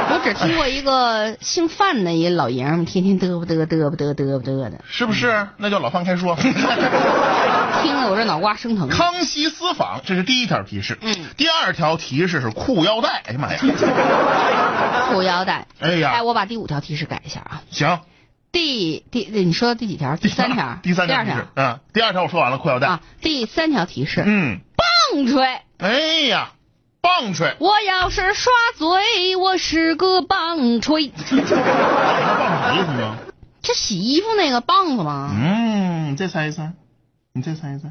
我只听过一个姓范的一老爷们，天天嘚啵嘚嘚啵嘚嘚啵嘚的，是不是？那叫老范开说。听得我这脑瓜生疼。康熙私访，这是第一条提示。嗯第二条提示是裤腰带。哎呀妈呀！裤腰带。哎呀哎，我把第五条提示改一下啊。行，第第你说第几条？第三条。第三第二条条提示。嗯，第二条我说完了，裤腰带。啊。第三条提示：嗯，棒槌。哎呀，棒槌。我要是耍嘴，我是个棒槌。棒什么意？这洗衣服那个棒子吗？嗯，你再猜一猜，你再猜一猜，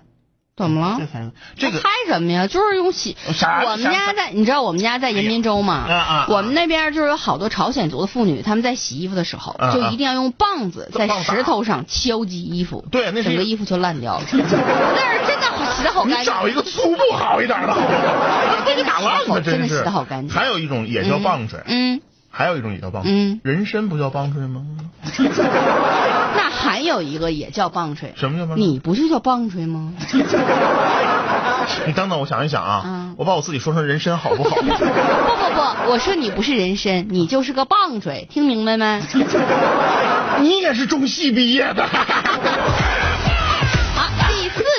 怎么了再？猜。这个猜什么呀？就是用洗。我们家在，你知道我们家在延边州吗？我们那边就是有好多朝鲜族的妇女，她们在洗衣服的时候，就一定要用棒子在石头上敲击衣服，对那整个衣服就烂掉了。但是真的好洗的好干净。你找一个粗布好一点的？这个打烂了，真的是。洗得好干净还有一种也叫棒槌，嗯，还有一种也叫棒槌。嗯人参不叫棒槌吗？那还有一个也叫棒槌。什么叫棒槌？你不就叫棒槌吗？你等等，我想一想啊，嗯我把我自己说成人参好不好？不不不，我说你不是人参，你就是个棒槌，听明白没？你也是中戏毕业的。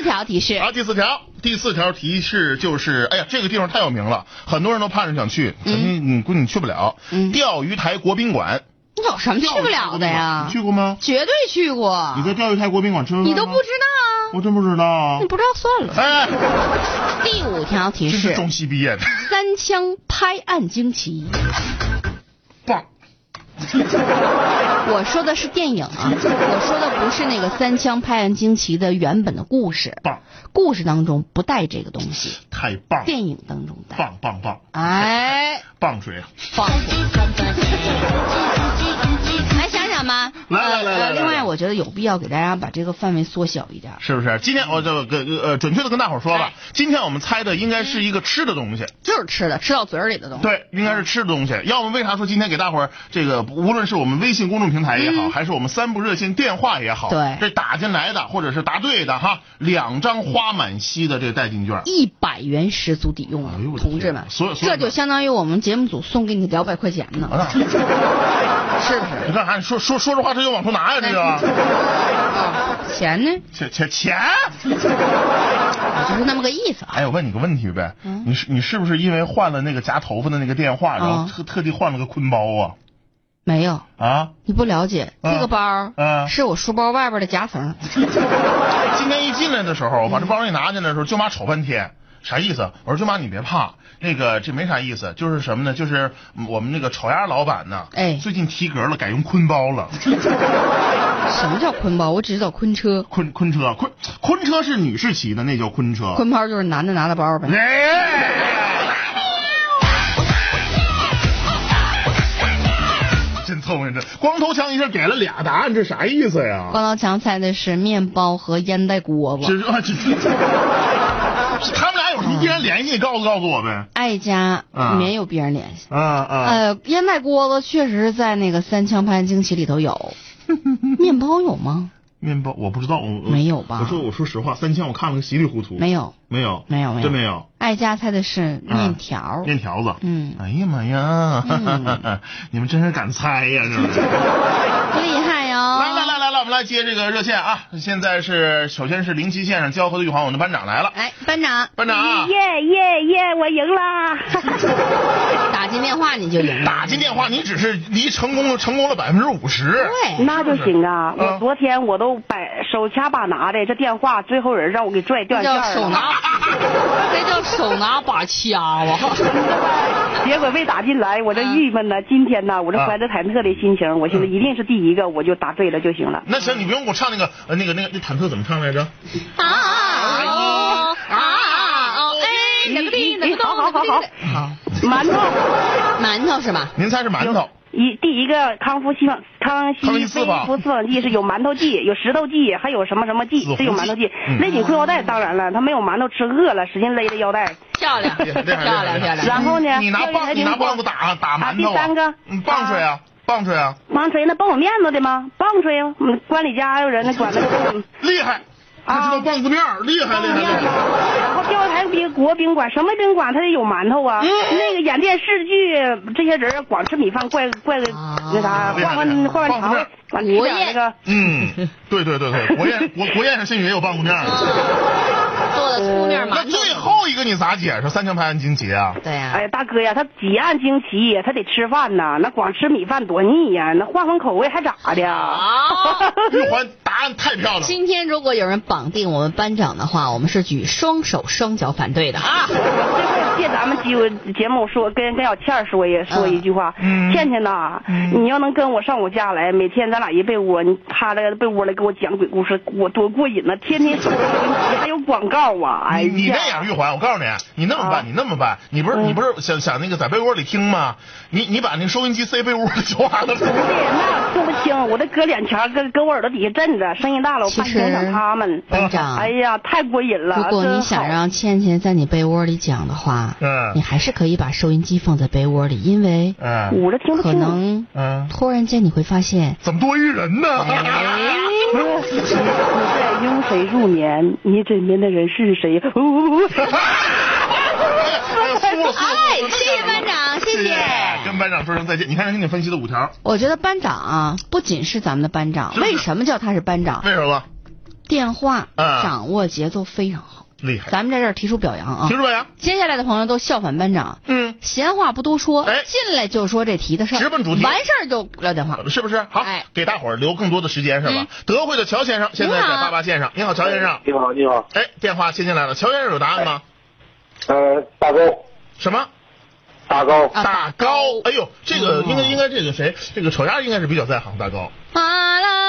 条提示。好，第四条，第四条提示就是，哎呀，这个地方太有名了，很多人都盼着想去，肯定你估计你去不了。嗯钓鱼台国宾馆，你有什么去不了的呀你？去过吗？绝对去过。你在钓鱼台国宾馆吃你都不知道啊我真不知道啊？你。不知道算了。哎，第五条提示：这是中戏毕业的，三枪拍案惊奇。棒。我说的是电影啊，我说的不是那个三枪拍案惊奇的原本的故事。棒，故事当中不带这个东西，太棒，电影当中带。棒棒棒，哎，棒水啊！棒！来。来来另外，我觉得有必要给大家把这个范围缩小一点。是不是？今天我就跟呃准确的跟大伙儿说吧哎，今天我们猜的应该是一个吃的东西。就是吃的，吃到嘴里的东西。对，应该是吃的东西。要么为啥说今天给大伙儿这个，无论是我们微信公众平台也好，嗯还是我们三部热线电话也好，对这打进来的或者是答对的哈，两张花满溪的这个代金券。一百元十足抵用啊同志们，所有所有这就相当于我们节目组送给你两百块钱呢，啊，是不是？你干啥？你说说说这话，他就往出拿呀？这个啊，钱呢？钱钱钱？就是那么个意思啊。哎，我问你个问题呗，嗯你是你是不是因为换了那个夹头发的那个电话，然后啊特特地换了个坤包啊？没有，啊？你不了解，啊这个包儿啊是我书包外边的夹层。今天一进来的时候，我把这包一拿进来的时候，舅妈瞅半天，啥意思？我说舅妈你别怕，那个这没啥意思，就是什么呢？就是嗯我们那个炒鸭老板呢，哎最近提格了，改用坤包了。什么叫坤包？我只知道坤车，坤坤车，坤坤车是女士骑的，那叫坤车。坤包就是男的拿的包呗。哎，真聪明，这光头强一下给了俩答案，这啥意思呀？光头强猜的是面包和烟袋锅巴。这啊这，他们俩有什么必然联系？你告诉告诉我呗。爱家啊没有必然联系。啊啊，呃，烟袋锅子确实在那个三枪拍案惊奇里头有，面包有吗？面包我不知道，我我没有吧我说我说实话，三枪我看了个稀里糊涂。没有，没有没有没有真没有。爱家猜的是面条。面条子。嗯哎呀妈呀，嗯 你们真是敢猜呀，是不是？厉害们来接这个热线啊！现在是首先是零七线上交河的玉皇，我们的班长来了。哎，班长班长啊，耶耶耶！我赢了。打进电话你就赢了。打进电话，你只是离成功了成功了百分之五十。对，那就行啊！嗯我昨天我都把手掐把拿的，这电话最后人让我给拽这断线了。手拿，这叫手拿把掐吧。结果没打进来，我这郁闷呢。今天呢，我这怀着忐忑的心情，我寻思一定是第一个，我就答对了就行了。那行，你不用给我唱那个呃那个那个那忐忑怎么唱来着？啊哦啊哦哎，哪个地哪个咚好好好好好，馒头，馒头是吧？您猜是馒头？一第一个康复西方康熙康复四方记是有馒头记，有石头记，还有什么什么记是有馒头记嗯。勒紧裤腰带，当然了，他没有馒头吃饿了，使劲勒着腰带。漂亮，漂亮漂亮。然后呢，你拿棒你拿棒子打打馒头第三个嗯，棒槌啊，棒槌啊，棒槌那棒我面子的吗？棒槌啊，嗯，关里家还有人呢，管那个 厉害，他知道棒子面儿，厉害厉害钓台宾国宾馆什么宾馆，他得有馒头啊。那个演电视剧，这些人光吃米饭，怪怪那啥，换换换换肠胃，完吃点那个。嗯，对对对对，国宴国国宴上甚至也有棒骨面儿。做的粗面那馒头。最后一个你咋解释？三枪拍案惊奇啊！对呀哎，呀，大哥呀，他几案惊奇，他得吃饭呐，那光吃米饭多腻呀，那换换口味还咋的？啊玉环答案太漂亮了。今天如果有人绑定我们班长的话，我们是举双手双脚反对的啊！借咱们机会节目说，跟跟小倩儿说一说一句话，嗯倩倩呐，你要能跟我上我家来，每天咱俩一被窝，你趴在被窝里给我讲鬼故事，我多过瘾呐！天天收收音机，还有广告啊！哎你你那呀，样，玉环，我告诉你，你那么办，啊你那么办，你不是你不是想想那个在被窝里听吗？你你把那收音机塞被窝里就完了。不对，那听不清，我得搁脸前，搁搁我耳朵底下震着，声音大了我怕影响他们。班长哎呀，太过瘾了！如果你想让倩倩在你被窝里讲的话，嗯你还是可以把收音机放在被窝里，因为嗯捂着听不可。能嗯，突然间你会发现，怎么多一人呢？你在拥谁入眠？你枕边的人是谁？呜哎输了输了输了哎谢谢班长谢谢跟班长说声再见。你看人给你分析的五条，我觉得班长啊，不仅是咱们的班长，为什么叫他是班长？为什么？电话嗯掌握节奏非常好，厉害，咱们在这儿提出表扬啊。提出表扬？接下来的朋友都效仿班长，嗯，闲话不多说，哎。进来就说这题的事儿，直奔主题。完事儿就撂电话。是不是？好哎，给大伙儿留更多的时间是吧？嗯？德惠的乔先生现在在八八线上，你好，乔先生。你好，你好，哎，电话接进来了，乔先生有答案吗？呃，大高，什么？大高，啊大高，哎呦，这个应该应该这个谁，这个丑丫应该是比较在行，大高。啊啦啦啦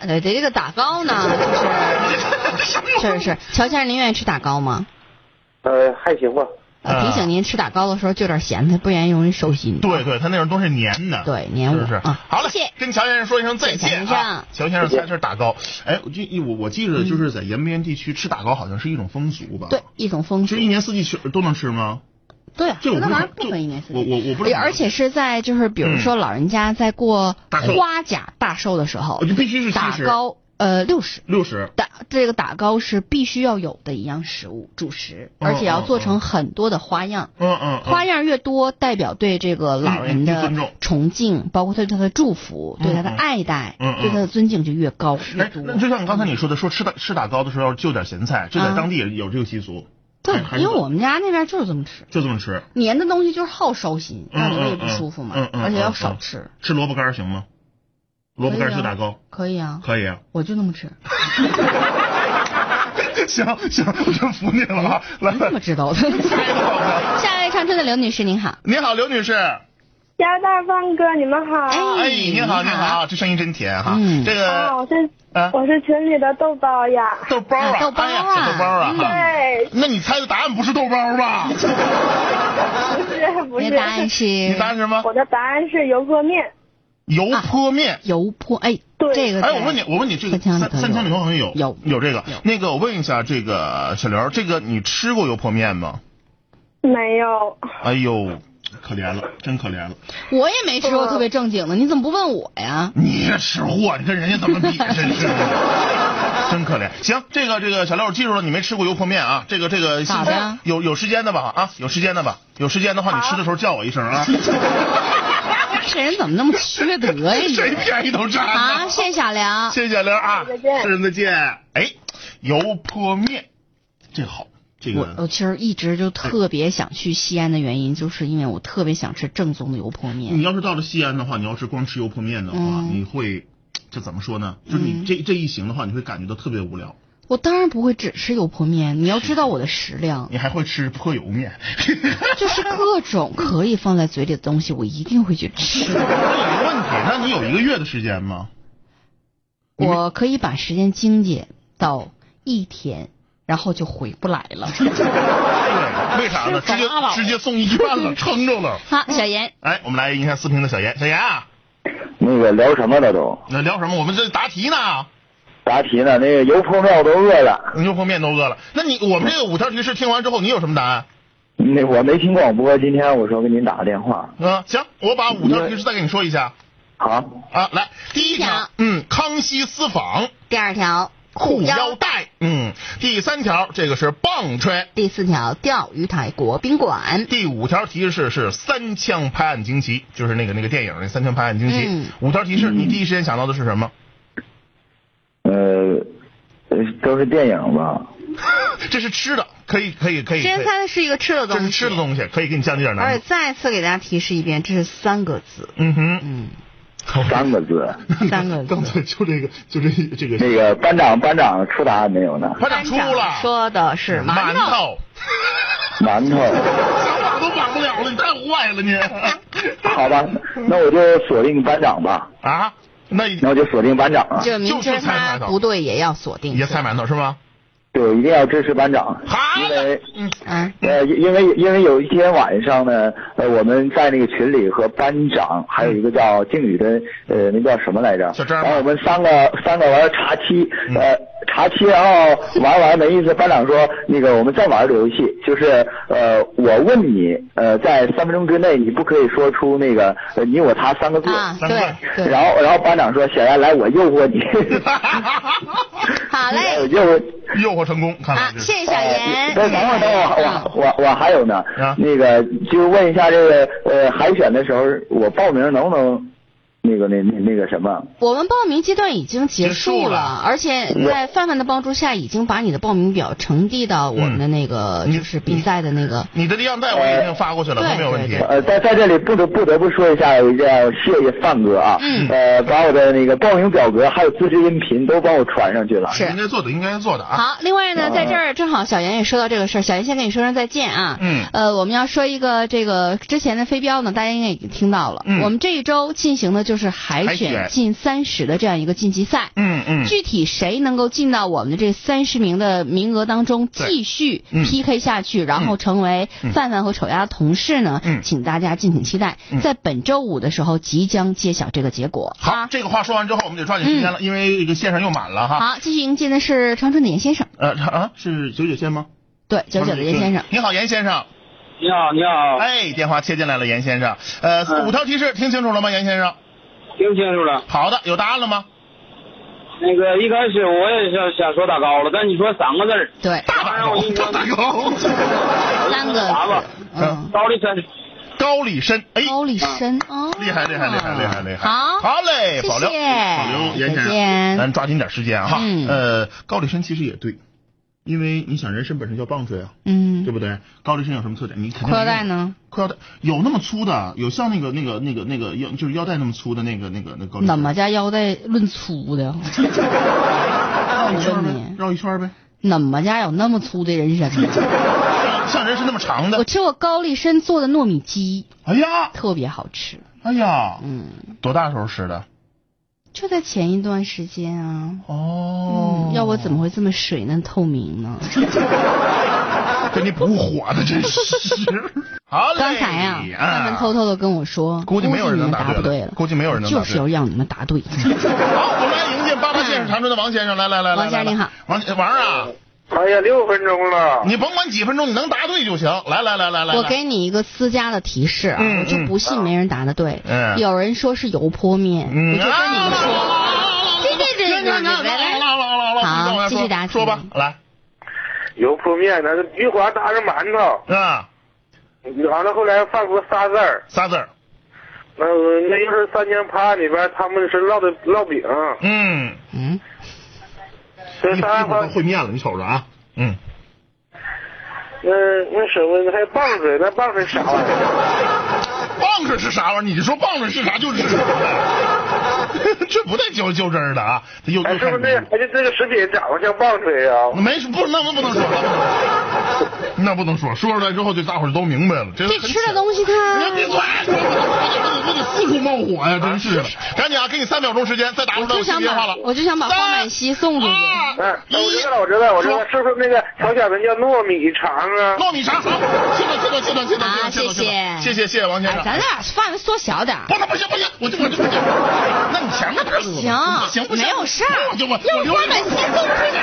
啦啦！呃，这个打糕呢，就是是是，乔先生，您愿意吃打糕吗？呃，还行吧。呃啊提醒您吃打糕的时候就点咸菜，不然容易手心。对对，它那种东西粘的，对粘我是不是？啊好嘞谢谢，跟乔先生说一声再谢谢见乔先啊生！乔先生猜是打糕，哎，我记我我记得就是在延边地区吃打糕好像是一种风俗吧？对，，一种风俗就。一年四季吃都能吃吗？对啊，这我不是那玩意儿不分一年四季。我我我不是而且是在就是比如说老人家在过大花甲大寿的时候我，就必须是七十打糕呃六十。六十，打这个打糕是必须要有的一样食物主食，嗯而且要做嗯成很多的花样。嗯嗯，花样越多，代表对这个老人的崇敬，包括对他的祝福，对他的嗯爱戴，对他的尊敬就越高越哎，多。那就像刚才你说的，说吃打吃打糕的时候要就点咸菜，这在啊当地也有这个习俗。对因为我们家那边就是这么吃，就这么吃，黏的东西就是好烧心，嗯让嘴里嗯不舒服嘛嗯嗯，而且要少吃。吃萝卜干行吗？萝卜干儿可以啊吃打糕可以啊，可以啊。我就那么吃，行行，我真服你了啊！来，这么知道的。下一位长春的刘女士您好，你好，刘女士。姚大放哥，你们好。哎，哎你好，你好，这声音真甜哈。嗯这个啊，我是啊，我是群里的豆包呀。豆包啊，啊豆包啊哎呀，小豆包啊。对，那你猜的答案不是豆包吧？不是不是答案是你答案是什么？我的答案是油泼面。油泼面。油泼，哎，对这个哎，我问你，我问你，这个三三枪里头好像有有有这个。那个，我问一下，这个小刘，这个你吃过油泼面吗？没有，哎呦，可怜了，真可怜了。我也没吃过特别正经的，你怎么不问我呀？你这吃货，你跟人家怎么比？真是的，真可怜。行，这个这个小六记住了，你没吃过油泼面啊？这个这个咋的有有时间的吧？啊，有时间的吧？有时间的话，你吃的时候叫我一声啊。这人怎么那么缺德呀你？谁便宜都占呢好，谢谢小梁。谢谢小刘啊，再见是人再见。哎，油泼面，这个好，这我个我其实一直就特别想去西安的原因，就是因为我特别想吃正宗的油泼面你。要是到了西安的话，你要是光吃油泼面的话，嗯你会这怎么说呢？就是你这这一行的话，你会感觉到特别无聊。我当然不会只吃油泼面，你要知道我的食量，你还会吃泼油面，就是各种 可以放在嘴里的东西，我一定会去吃。那有个问题，那你有一个月的时间吗？我可以把时间精简到一天，然后就回不来了。对，为啥呢？直接直接送医院了，撑着了。好，小严，哎，我们来迎一下四平的小严，小严啊，那个聊什么了都？那聊什么？我们这答题呢，答题呢？那个油泼面我都饿了。油泼面都饿了。那你我们这个五条提示听完之后，你有什么答案？那我没听广播，今天我说给您打个电话。嗯，行，我把五条提示再给你说一下好，啊。来，第一条，嗯，康熙私访第二条裤腰带，嗯，第三条这个是棒槌，第四条钓鱼台国宾馆。第五条提示是三枪拍案惊奇，就是那个那个电影那三枪拍案惊奇。嗯五条提示，你第一时间想到的是什么？呃，呃都是电影吧？这是吃的，可以可以可以。可以先猜的是一个吃的东西，这是吃的东西，可以给你降低点而且难度。再次给大家提示一遍，这是三个字。嗯哼，嗯，三个字。三个字刚才就这个，就这这个。那个班长，班长出答案没有呢？班长出了，说的是馒头。馒头。想绑都管不了了，你太坏了你。好吧，那我就锁定班长吧。啊，那那我就锁定班长了。就明知就是猜他馒头不对，也要锁定。也猜馒头是吗？对，一定要支持班长。因为，呃，因因为因为有一天晚上呢，呃，我们在那个群里和班长还有一个叫靖宇的，呃，那叫什么来着？小张然后我们三个三个玩茶七，嗯呃，茶七，然后玩完没意思，班长说那个我们再玩个游戏，就是呃，我问你，呃，在三分钟之内你不可以说出那个呃你我他三个字。啊，对对。然后，然后班长说：“小严，来，我诱惑你。好嘞诱惑诱惑成功，看。谢谢小严。等等会儿，等会儿，我我我还有呢啊。那个，就问一下这个呃海选的时候，我报名能不能那个那那那个什么？我们报名阶段已经结结束了束了，而且在范范的帮助下，已经把你的报名表呈递到我们的那个嗯就是比赛的那个。你的样带我已经发过去了，没有问题。呃，在在这里不得不得不说一下，一定要谢谢范哥啊，嗯呃，把我的那个报名表格还有自制音频都帮我传上去了。是应该做的，应该做的啊。好，另外呢，啊在这儿正好小严也说到这个事儿，小严先跟你说声再见啊。嗯呃，我们要说一个这个之前的飞镖呢，大家应该已经听到了。嗯我们这一周进行的就是海海选选进三十的这样一个晋级赛。嗯嗯。具体谁能够进到我们的这三十名的名额当中，继续嗯 PK 下去，然后成为嗯范范和丑丫的同事呢？嗯请大家敬请期待，嗯在本周五的时候即将揭晓这个结果。好啊，这个话说完之后，我们得抓紧时间了，因为这个线上又满了哈。好，继续迎接的是长春的严先生，呃啊，是九九线吗？对，九九的严先生。你好，严先生。你好，你好，哎，电话切进来了，严先生。呃，嗯五条提示听清楚了吗，严先生？听清楚了。好的，有答案了吗？那个一开始我也想想说打高了，但你说三个字儿，对，大打高，大打高。三个高丽参。高丽参，哎，高丽参哦，厉害厉害厉害厉害厉害！好，好嘞，保留保留，严先生，咱抓紧点时间哈。嗯。呃，高丽参其实也对，因为你想人参本身叫棒槌啊，嗯对，不对？高丽参有什么特点？你肯定裤腰带？呢？裤腰带有那么粗的，有像那个那个那个那个腰就是腰带那么粗的那个那个那个高丽参。怎么家腰带论粗的？绕一圈呗我问你，绕一圈呗。怎么家有那么粗的人参呢？像人参那么长的。我吃过高丽参做的糯米鸡，哎呀，特别好吃。哎呀，嗯，多大时候吃的？就在前一段时间啊。哦嗯，要我怎么会这么水嫩透明呢？给你补火的，真是。好嘞。刚才啊，他们偷偷的跟我说，估计没有人能答不对了，估计没有人能答对就是要让你们答对。好，我们来迎接八八线上长春的王先生，来来来来，来王先生您好，王王啊，哎呀，六分钟了。你甭管几分钟，你能答对就行。来来来来来，我给你一个私家的提示啊，嗯我就不信没人答的对。嗯有人说是油泼面，嗯我就跟你们说，对对对对对。好继续答题说吧，来，油泼面，那是菊花搭上馒头，啊，完了后来放出仨字儿，仨字儿，那那要是三江趴里边他们是烙的烙饼，嗯，嗯，这一会儿都会面了，你瞅着啊，嗯，那那什么还有棒槌，那棒槌啥玩意儿？棒槌是啥玩意儿？你说棒槌是啥就是啥呗，这不带较较真儿的啊，他又哎，是不是那看而且这个食品长得像棒槌啊？没不那不能说，那不能说，说出来之后就大伙儿都明白了，这这吃的东西它别拽，我得我得四处冒火呀，真是的！赶紧啊，给你三秒钟时间，再打出来我我就电话了。把我就想把花满溪送出去。嗯，那我知道了，我知道，我知道，是不是那个朝鲜文叫糯米肠啊？糯米肠好，去吧去吧去吧去吧啊去吧去吧谢谢谢谢谢谢王先哎，生。咱俩范围缩小点儿。不能不行不行，我就我就不行，那你前面不行行不行？没有事儿我就我我留满溪送出去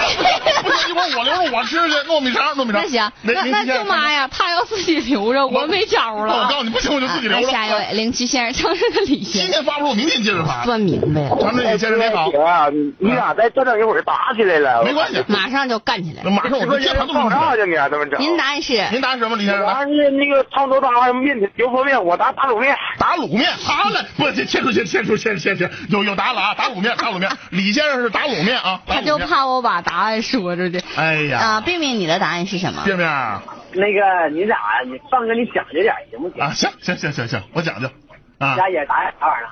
不行，一会儿我留着我吃去糯米肠糯米肠。那行，那那舅妈呀，她要自己留着，我没招了我。告诉你不行我就自己留着下一位，零七先生城市的李先生，今天发不出，明天接着发。算明白了，长春李先生你好，啊，你你俩再折腾一会儿打起来了？没关系，马上就干起来了。马上我们键盘都放弄出来。啥去呢？他们整。您答案是您答什么，李先生？来完是那个沧州大面油泼面，我答打卤面。打卤面，好嘞，不，这切出切切出切切切，有有答案了啊，打卤面，打卤面，李先生是打卤面啊，他就。怕我把答案说出去。哎呀，啊，冰冰，你的答案是什么？冰冰那个你俩，你放哥你讲究点行不行？啊，行行行行行，我讲究啊，家姐答案啥玩意儿？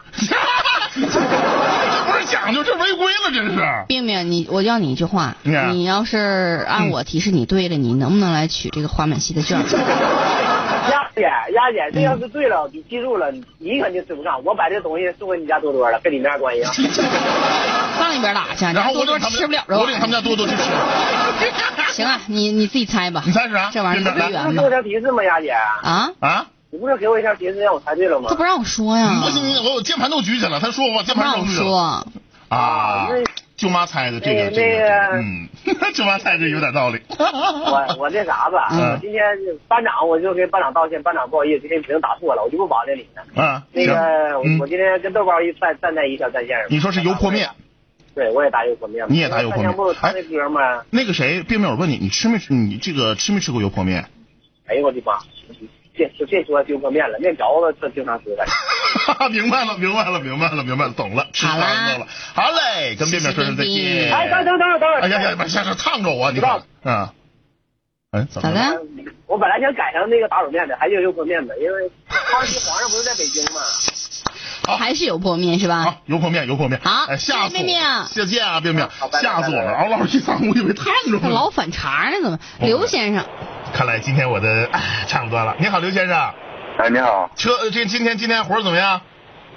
这 不是讲究，这违规了，这是。冰冰，你我要你一句话，嗯你要是按我提示你对了，你能不能来取这个花满溪的券？丫姐，丫姐，这要是对了，你记住了，你肯定吃不上。我把这东西送给你家多多了，跟你没啥关系啊。放一边打去，然后我多多领他们吃不了这玩意我领他们家多多去吃。儿。行啊，你你自己猜吧。你猜是啥？这玩意儿不来不是给我圆吗？条提示吗，丫姐？啊，啊！你不是给我一下提示让我猜对了吗他？不让我说呀，不行，我我键盘都举起来，他说我把键不让我盘扔出去了。说。啊那，舅妈猜的这个那这个，嗯，舅妈猜的有点道理。我我那啥吧，嗯我今天班长我就跟班长道歉，班长不好意思，今天名打错了，我就不往那里了。嗯，那个我嗯我今天跟豆包一站站在一条战线上。你说是油泼面，对，我也打油泼面。你也打油泼面不唱那哥们？那个谁，并没有问你，你吃没吃？你这个吃没吃过油泼面？哎呦我的妈！别就别说油泼面了，面条子这经常吃的。明白了，明白了，明白了，明白了，懂了，吃好啦饭了。好嘞，跟便便说声再见。哎，等等等会儿等会儿。哎呀呀，别下这烫着我，你看，嗯，哎，怎么了？咋的？我本来想改成那个打卤面的，还是油泼面的，因为当时皇上不是在北京吗？好还是油泼面是吧？好，油泼面，油泼面。好哎，吓死我谢谢啊，便便好，拜拜吓死我了！嗷老师一嗓，我以为烫着我了。老反常呢，怎么？刘先生，看来今天我的哎差不多了。你好，刘先生，哎，你好，车呃这今天今天活儿怎么样？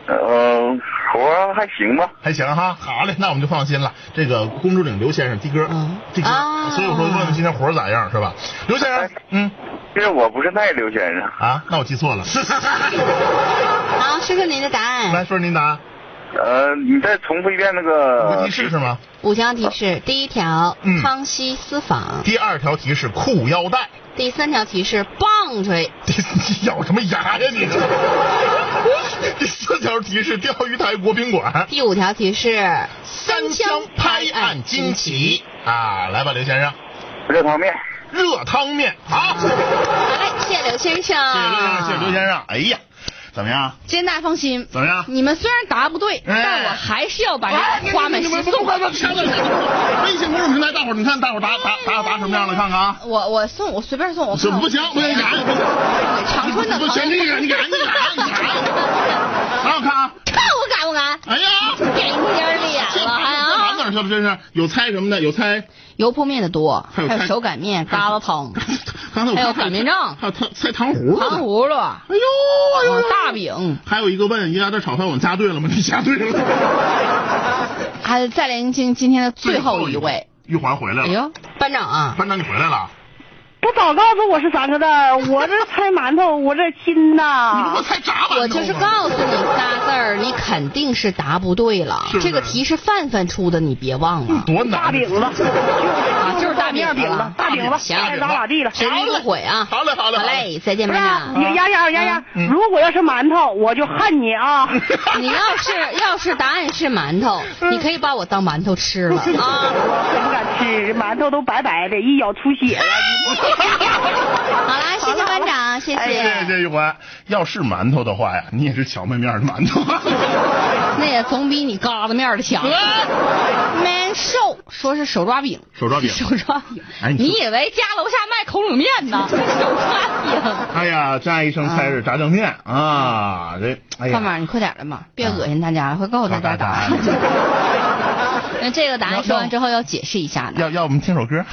嗯，活还行吧？还行哈，好嘞，那我们就放心了。这个公主岭刘先生的哥嗯，这哥，啊所以我说问问今天活儿咋样是吧？刘先生，嗯因为我不是那刘先生，啊，那我记错了。好，说说您的答案来案。说说您答案，呃，你再重复一遍那有个个提示是吗？五条提示：第一条嗯，康熙私访；第二条提示裤腰带，第三条提示棒槌；第你咬什么牙呀你？第四条提示 钓鱼台国宾馆，第五条提示三枪拍案惊奇啊！来吧，刘先生，热汤面。热汤面，好，好嘞，谢谢刘先生，谢谢刘先生，谢谢刘先生。哎呀，怎么样？今天大家放心。怎么样？你们虽然答不对，哎但我还是要把这花满你们溪送快快掐了！微信公众平台，大伙儿你看，大伙儿答答答答什么样了？看看啊。我我送我随便送，我这不行，不行，你赶紧，长春的不行，你赶，你赶，你赶，你赶，让我看啊！看我敢不敢？哎呀，给你点脸这了，哎盘呀！哪儿去了？真是有猜什么的？有猜，油泼面的多，还有还有手擀面、疙瘩汤、刚才我还有擀面杖还有猜猜糖葫芦糖葫芦、哎呦大饼。还有一个问鸭蛋炒饭，我加 对了吗？你加对了。还再连听今天的最后一位。，玉环回来了。哎呦，班长啊，班长你回来了，不早告诉我是三个字儿，我这 猜馒头，我这亲你不呐说。猜炸馒头我就是告诉你仨字儿，你肯定是答不对了这个题是范范出的，你别忘了。多难大饼子，啊，就是大大面饼子，大饼子，行爱咋咋地了。谁不会啊？好嘞好嘞好嘞，再见不是班长。呀呀呀呀呀！嗯如果要是馒头，我就恨你啊！你要是 要是答案是馒头，你可以把我当馒头吃了 啊！我可不敢吃，馒头都白白的，一咬出血了。好啦，谢谢班长，谢谢谢谢玉环。要是馒头的话呀，你也是荞麦面的馒头。那也总比你疙瘩面的强。Man 瘦说是手抓饼，手抓饼 手抓饼。哎你你以为家楼下卖口冷面呢？手抓饼。哎呀，张医生猜是炸酱面啊！这哎呀，胖胖，你快点的嘛，别恶心大家了，会告诉大家答案。那这个答案说完之后要解释一下的，要要我们听首歌。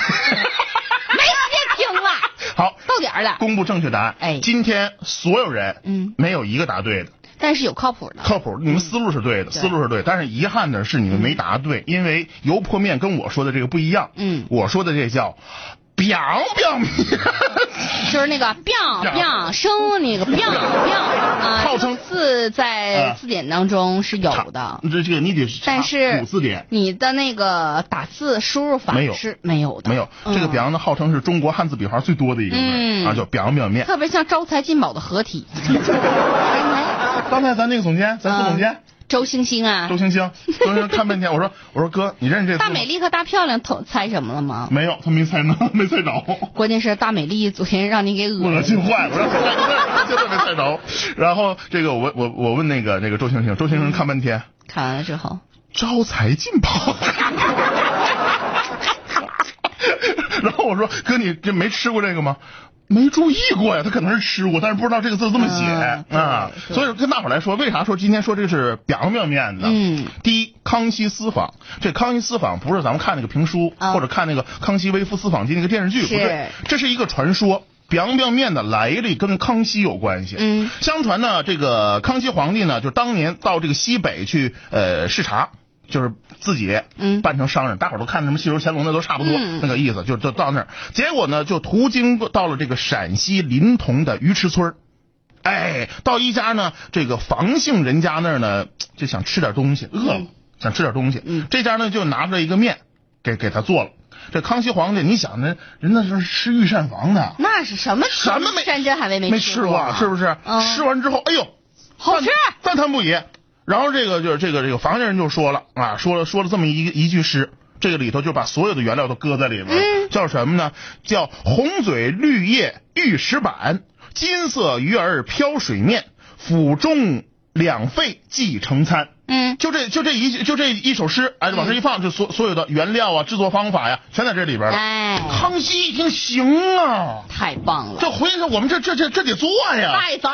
好，到点儿了，公布正确答案。哎今天所有人嗯没有一个答对的，但是有靠谱的。靠谱。你们思路是对的，对思路是对，但是遗憾的是你们没答对，因为油泼面跟我说的这个不一样。嗯我说的这叫 biang biang 面。就是那个 biang biang 声那个 biang biang 啊，号称。这个字在啊字典当中是有的，这这个你得查但是古字典。你的那个打字输入法没有。是没有的，没有，这个嗯 biang 呢，号称是中国汉字笔画最多的一个字嗯。啊，叫 biang biang 面。特别像招财进宝的合体。刚才咱那个总监，咱副总监周星星啊周，星星，周星星看半天，我说我说哥，你认识这大美丽和大漂亮猜猜什么了吗？没有，他没猜呢，没猜着。关键是大美丽昨天让你给恶恶心心坏了，真的没猜着。然后这个我我我问那个那个周星星，周星星看半天，看完了之后，招财进宝。然后我说哥，你这没吃过这个吗？没注意过呀，他可能是吃过，但是不知道这个字这么写、啊。所以跟大伙来说，为啥说今天说这个是表面面呢？嗯，第一，康熙私访，这康熙私访不是咱们看那个评书、啊或者看那个《康熙微服私访记》那个电视剧，不是是，这是一个传说。表面面的来历跟康熙有关系。嗯，相传呢，这个康熙皇帝呢，就当年到这个西北去呃视察。就是自己嗯扮成商人，大伙儿都看什么戏说乾隆那都差不多、嗯那个意思，就就到那儿。结果呢，就途经到了这个陕西临潼的鱼池村儿哎，到一家呢，这个房姓人家那儿呢，就想吃点东西，饿了，想吃点东西。嗯这家呢就拿出来一个面，给给他做了。这康熙皇帝，你想呢，人那是吃御膳房的，那是什么什么没山珍海味没吃过啊，是不是？嗯吃完之后，哎呦，好吃赞赞叹不已。然后这个就是这个这个房家人就说了啊，说了说了这么一一句诗，这个里头就把所有的原料都搁在里边，嗯叫什么呢？叫红嘴绿叶玉石板，金色鱼儿漂水面，府中两肺即成餐。嗯，就这就这一就这一首诗，哎，往这一放，就所所有的原料啊、制作方法呀，全在这里边了。哎，康熙一听，行啊，太棒了，这回头我们这这这这得做呀。带走。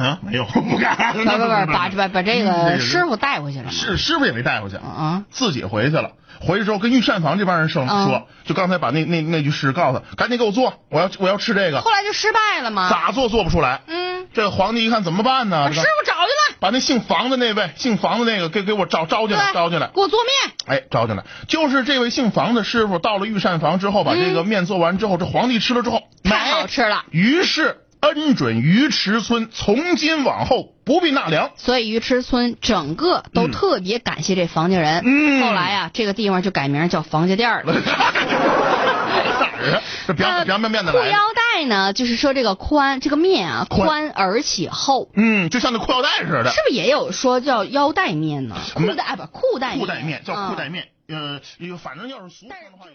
啊，没有，不敢。不不不，把把把这个师傅带回去了吗？是师傅也没带回去，啊，自己回去了。回去之后跟御膳房这帮人说啊说，就刚才把那那那句诗告诉他，赶紧给我做，我要我要吃这个。后来就失败了吗？咋做做不出来？嗯，这个皇帝一看怎么办呢？把师傅找去了，把那姓房的那位，姓房的那个给给我招招进来，招进来。给我做面。哎，招进来，就是这位姓房的师傅到了御膳房之后，把这个面做完之后，这皇帝吃了之后，嗯太好吃了。于是恩准鱼池村从今往后不必纳粮。所以鱼池村整个都嗯特别感谢这房家人。嗯后来啊，这个地方就改名叫房家店了。哪儿啊？这表面面的来。裤腰带呢，就是说这个宽，这个面啊宽宽而且厚，嗯，就像那裤腰带似的是。不是也有说叫腰带面呢？裤带啊不裤带裤带面叫裤带嗯面，呃，反正要是俗称的话有。